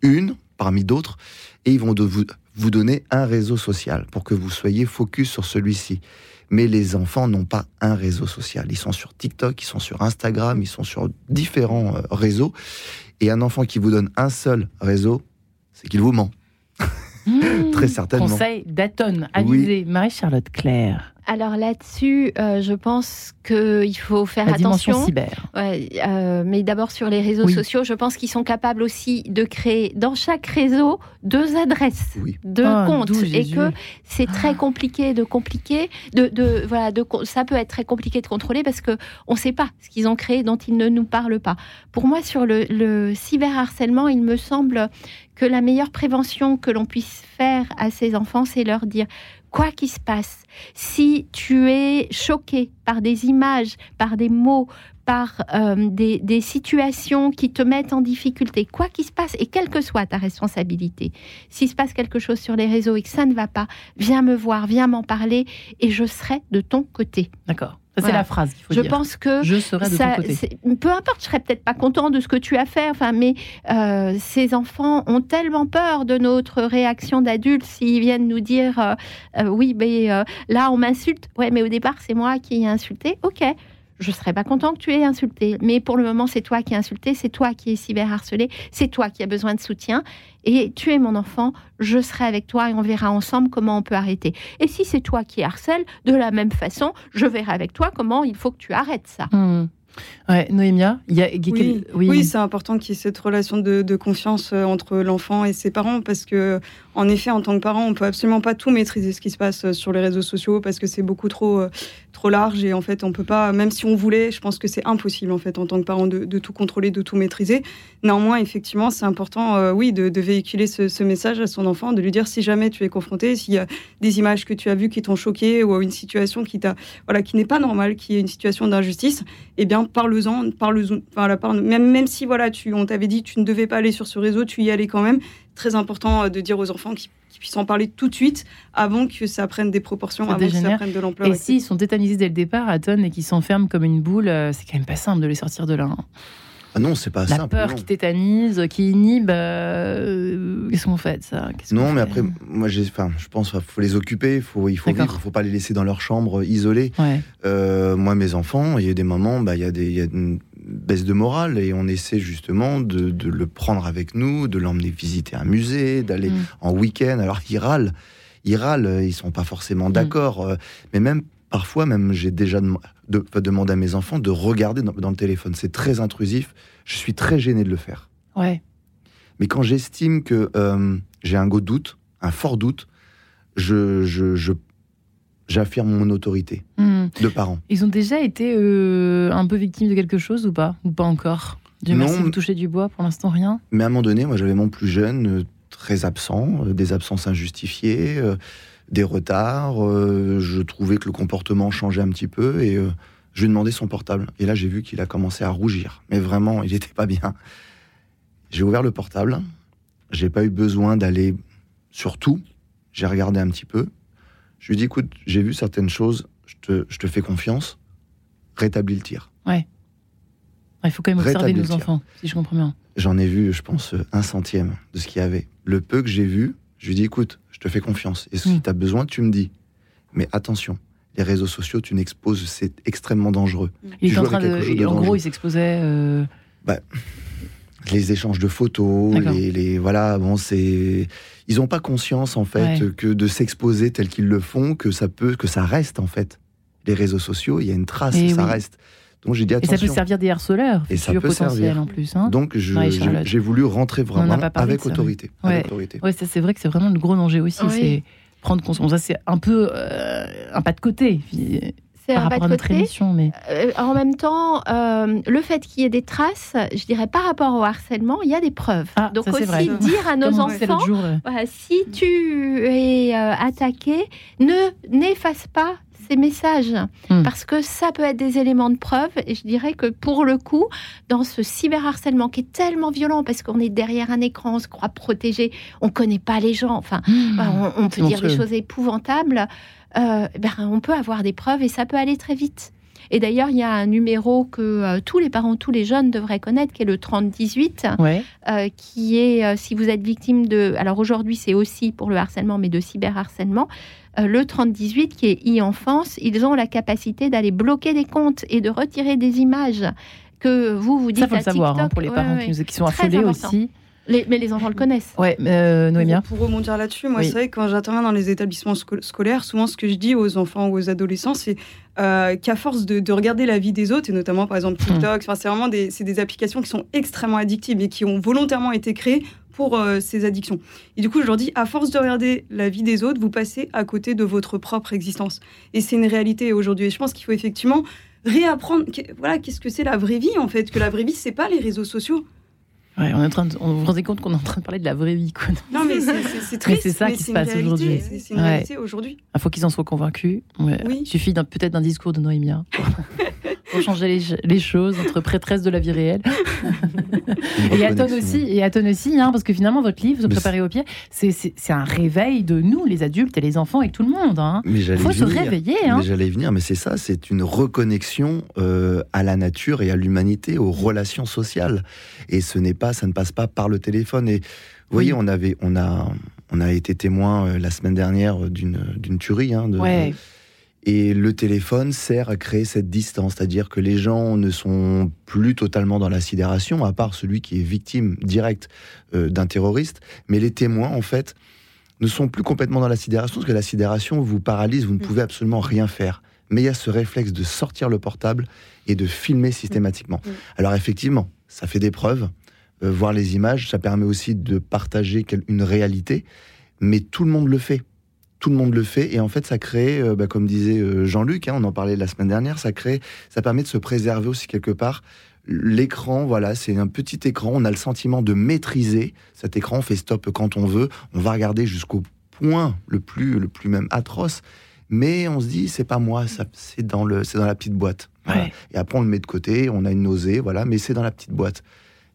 une parmi d'autres, et ils vont de vous, vous donner un réseau social pour que vous soyez focus sur celui-ci. Mais les enfants n'ont pas un réseau social. Ils sont sur TikTok, ils sont sur Instagram, ils sont sur différents euh, réseaux. Et un enfant qui vous donne un seul réseau, c'est qu'il vous ment. Mmh. Très certainement. Conseil d'Aton, avisé. Marie-Charlotte Claire. Alors là-dessus, euh, je pense qu'il faut faire La dimension attention. cyber. Ouais, euh, mais d'abord sur les réseaux Oui. sociaux, je pense qu'ils sont capables aussi de créer dans chaque réseau deux adresses, Oui. deux Oh, comptes, et que c'est très compliqué de compliquer, de, de voilà, de ça peut être très compliqué de contrôler parce que on ne sait pas ce qu'ils ont créé dont ils ne nous parlent pas. Pour moi, sur le, le cyberharcèlement, il me semble que la meilleure prévention que l'on puisse faire à ces enfants, c'est leur dire quoi qu'il se passe, si tu es choqué par des images, par des mots, par euh, des, des situations qui te mettent en difficulté, quoi qu'il se passe, et quelle que soit ta responsabilité, s'il se passe quelque chose sur les réseaux et que ça ne va pas, viens me voir, viens m'en parler, et je serai de ton côté. D'accord. C'est Voilà. la phrase qu'il faut Je dire. pense que Je serai de ça, ton côté. c'est- peu importe, je serais peut-être pas content de ce que tu as fait, enfin, mais euh, ces enfants ont tellement peur de notre réaction d'adultes s'ils viennent nous dire euh, euh, oui, mais là on m'insulte. Ouais, mais au départ c'est moi qui ai insulté. Ok, je serais pas content que tu aies insulté, mais pour le moment c'est toi qui as insulté, c'est toi qui es cyberharcelé, c'est toi qui as besoin de soutien. Et tu es mon enfant, je serai avec toi et on verra ensemble comment on peut arrêter. Et si c'est toi qui harcèle, de la même façon, je verrai avec toi comment il faut que tu arrêtes ça. Ouais, Noémia, il y a Oui, oui, c'est important qu'il y ait cette relation de, de confiance euh, entre l'enfant et ses parents parce que, en effet, en tant que parent, on peut absolument pas tout maîtriser ce qui se passe euh, sur les réseaux sociaux parce que c'est beaucoup trop, euh, trop large et en fait, on peut pas, même si on voulait, je pense que c'est impossible en fait en tant que parent de, tout contrôler, de tout maîtriser. Néanmoins, effectivement, c'est important, euh, oui, de, véhiculer ce, message à son enfant, de lui dire si jamais tu es confronté, s'il y a des images que tu as vues qui t'ont choqué ou une situation qui t'a, voilà, qui n'est pas normale, qui est une situation d'injustice, eh bien, parle-en, parle voilà, parle, même, même si voilà, tu, on t'avait dit tu ne devais pas aller sur ce réseau, tu y allais quand même. Très important euh, de dire aux enfants qu'ils puissent en parler tout de suite avant que ça prenne des proportions, Ça avant que ça dégénère. prenne de l'ampleur. Et s'ils sont tétanisés dès le départ à tonnes et qu'ils s'enferment comme une boule, euh, c'est quand même pas simple de les sortir de là. hein. Ah non, c'est pas La simple. peur non. qui tétanise, qui inhibe, euh, qu'est-ce qu'on fait de ça? Non, mais fait? après, moi, j'ai, enfin, je pense qu'il faut les occuper, faut, il faut vivre, il faut pas les laisser dans leur chambre euh, isolés. Ouais. Euh, moi, mes enfants, il y a des moments, bah, il y a des, il y a une baisse de morale et on essaie justement de, de le prendre avec nous, de l'emmener visiter un musée, d'aller Mm. en week-end. Alors, ils râlent, ils râlent, euh, ils sont pas forcément d'accord, euh, mais même parfois, même j'ai déjà de- demandé à mes enfants de regarder dans, dans le téléphone. C'est très intrusif. Je suis très gêné de le faire. Ouais. Mais quand j'estime que euh, j'ai un gros doute, un fort doute, je, je, je- j'affirme mon autorité Hmm. de parent. Ils ont déjà été euh, un peu victimes de quelque chose ou pas Ou pas encore Dieu Non. merci, vous touchez du bois, pour l'instant rien. Mais à un moment donné, moi, j'avais mon plus jeune, euh, très absent, euh, des absences injustifiées, des retards. je trouvais que le comportement changeait un petit peu et je lui ai demandé son portable. Et là, j'ai vu qu'il a commencé à rougir. Mais vraiment, il n'était pas bien. J'ai ouvert le portable. J'ai pas eu besoin d'aller sur tout. J'ai regardé un petit peu. Je lui dit, écoute, j'ai vu certaines choses. Je te, je te fais confiance. Rétablis le tir. Il faut quand même observer nos enfants, si je comprends bien. J'en ai vu, je pense, un centième de ce qu'il y avait. Le peu que j'ai vu, je lui dit, écoute, je te fais confiance. Et si Mm. tu as besoin, tu me dis. Mais attention, les réseaux sociaux, tu n'exposes, c'est extrêmement dangereux. Il Tu est en train de. En gros, il s'exposait. euh, Les échanges de photos, les, les- voilà, bon, c'est, ils n'ont pas conscience en fait Ouais. que de s'exposer tel qu'ils le font, que ça peut, que ça reste en fait. Les réseaux sociaux, il y a une trace, Eh ça oui. reste. Donc j'ai dit Et ça peut servir des harceleurs, Et ça peut servir. en plus. Hein Donc Ouais, j'ai voulu rentrer vraiment avec ça, autorité. Ouais. avec autorité. Ouais, ça c'est vrai que c'est vraiment le gros danger aussi. Oui. C'est prendre conscience. Ça c'est un peu euh, un pas de côté puis, C'est un pas de côté. émission, mais Euh, en même temps, euh, le fait qu'il y ait des traces, je dirais par rapport au harcèlement, il y a des preuves. Ah, Donc ça, aussi vrai. dire à nos comme enfants, jour, euh, voilà, si tu es attaqué, ne n'efface pas ces messages Hmm. parce que ça peut être des éléments de preuve. Et je dirais que pour le coup, dans ce cyberharcèlement qui est tellement violent parce qu'on est derrière un écran, on se croit protégé, on connaît pas les gens. Enfin, bah, on, on peut dire des choses épouvantables. Euh, ben, on peut avoir des preuves et ça peut aller très vite. Et d'ailleurs, il y a un numéro que euh, tous les parents, tous les jeunes devraient connaître, qui est le 3018, Ouais. euh, qui est, euh, si vous êtes victime de... Alors aujourd'hui, c'est aussi pour le harcèlement, mais de cyberharcèlement. Le 3018, qui est e-enfance, ils ont la capacité d'aller bloquer des comptes et de retirer des images que vous vous dites Ça, faut à le savoir hein, pour les Ouais, parents ouais. qui, nous- qui sont important. aussi. Les- mais les enfants le connaissent. Ouais, euh, Noémia. Pour rebondir là-dessus, moi, Oui. c'est vrai que quand j'interviens dans les établissements sco- scolaires, souvent ce que je dis aux enfants ou aux adolescents, c'est euh, qu'à force de, de regarder la vie des autres, et notamment par exemple TikTok, enfin, c'est vraiment des, c'est des applications qui sont extrêmement addictives et qui ont volontairement été créées pour euh, ces addictions. Et du coup, je leur dis, à force de regarder la vie des autres, vous passez à côté de votre propre existence. Et c'est une réalité aujourd'hui. Et je pense qu'il faut effectivement réapprendre, que- voilà, qu'est-ce que c'est la vraie vie en fait, que la vraie vie, c'est pas les réseaux sociaux. Ouais, on est en train de, on vous rendez compte qu'on est en train de parler de la vraie vie. quoi. Non, mais c'est- triste. c'est ça qui se passe aujourd'hui. C'est une Ouais. réalité aujourd'hui. Il faut qu'ils en soient convaincus. Ouais. Oui. Il suffit d'un- peut-être d'un discours de Noémia pour, changer les, les choses entre prêtresse de la vie réelle. Et Aton aussi, et Aton aussi hein, parce que finalement, votre livre, Se préparer au pied, c'est- un réveil de nous, les adultes et les enfants et tout le monde. Hein. Mais j'allais faut se réveiller. Hein. Mais j'allais y venir, mais c'est ça, c'est une reconnexion euh, à la nature et à l'humanité, aux relations sociales. Et ce n'est pas, ça ne passe pas par le téléphone. Et vous voyez, on avait, on a, on a été témoin euh, la semaine dernière d'une d'une tuerie. hein, de- Ouais. Et le téléphone sert à créer cette distance, c'est-à-dire que les gens ne sont plus totalement dans la sidération, à part celui qui est victime directe euh, d'un terroriste. Mais les témoins, en fait, ne sont plus complètement dans la sidération, parce que la sidération vous paralyse, vous ne Mm. pouvez absolument rien faire. Mais il y a ce réflexe de sortir le portable et de filmer systématiquement. Mm. Alors effectivement, ça fait des preuves. Euh, voir les images, ça permet aussi de partager une réalité, mais tout le monde le fait. Tout le monde le fait et en fait ça crée, euh, bah, comme disait euh, Jean-Luc, hein, on en parlait la semaine dernière, ça crée, ça permet de se préserver aussi quelque part. L'écran, voilà, c'est un petit écran. On a le sentiment de maîtriser cet écran. On fait stop quand on veut. On va regarder jusqu'au point le plus, le plus même atroce. Mais on se dit, c'est pas moi, ça, c'est dans le, c'est dans la petite boîte. Voilà. Et après on le met de côté. On a une nausée, voilà, mais c'est dans la petite boîte.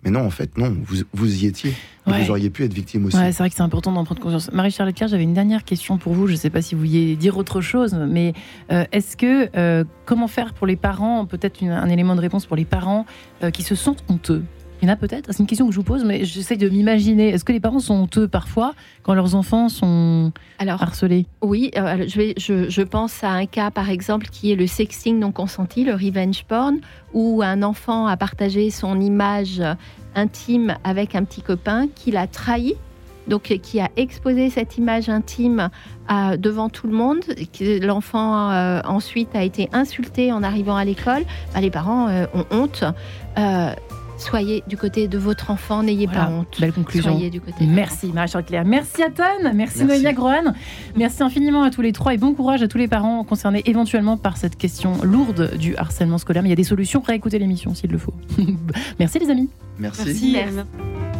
Mais non, en fait, non, vous, vous y étiez. Ouais. Vous auriez pu être victime aussi. Ouais, c'est vrai que c'est important d'en prendre conscience. Marie-Charlotte Claire, j'avais une dernière question pour vous. Je ne sais pas si vous vouliez dire autre chose, mais euh, est-ce que euh, comment faire pour les parents, peut-être un élément de réponse pour les parents euh, qui se sentent honteux Il y en a peut-être. C'est une question que je vous pose, mais j'essaie de m'imaginer. Est-ce que les parents sont honteux parfois quand leurs enfants sont Alors, harcelés? Oui, euh, je, vais, je, je pense à un cas, par exemple, qui est le sexting non consenti, le revenge porn, où un enfant a partagé son image intime avec un petit copain qui l'a trahi. Donc, euh, qui a exposé cette image intime à- devant tout le monde. L'enfant euh, ensuite a été insulté en arrivant à l'école. Bah, les parents euh, ont honte. Soyez du côté de votre enfant, n'ayez Voilà, pas honte. Belle conclusion. Soyez du côté. de Merci Marie-Charlotte Claire. Merci à Ton. Merci, Merci. Noémia Grohan. Merci infiniment à tous les trois et bon courage à tous les parents concernés éventuellement par cette question lourde du harcèlement scolaire. Mais il y a des solutions. Réécoutez l'émission s'il le faut. Merci les amis. Merci. Merci. Merci. Merci.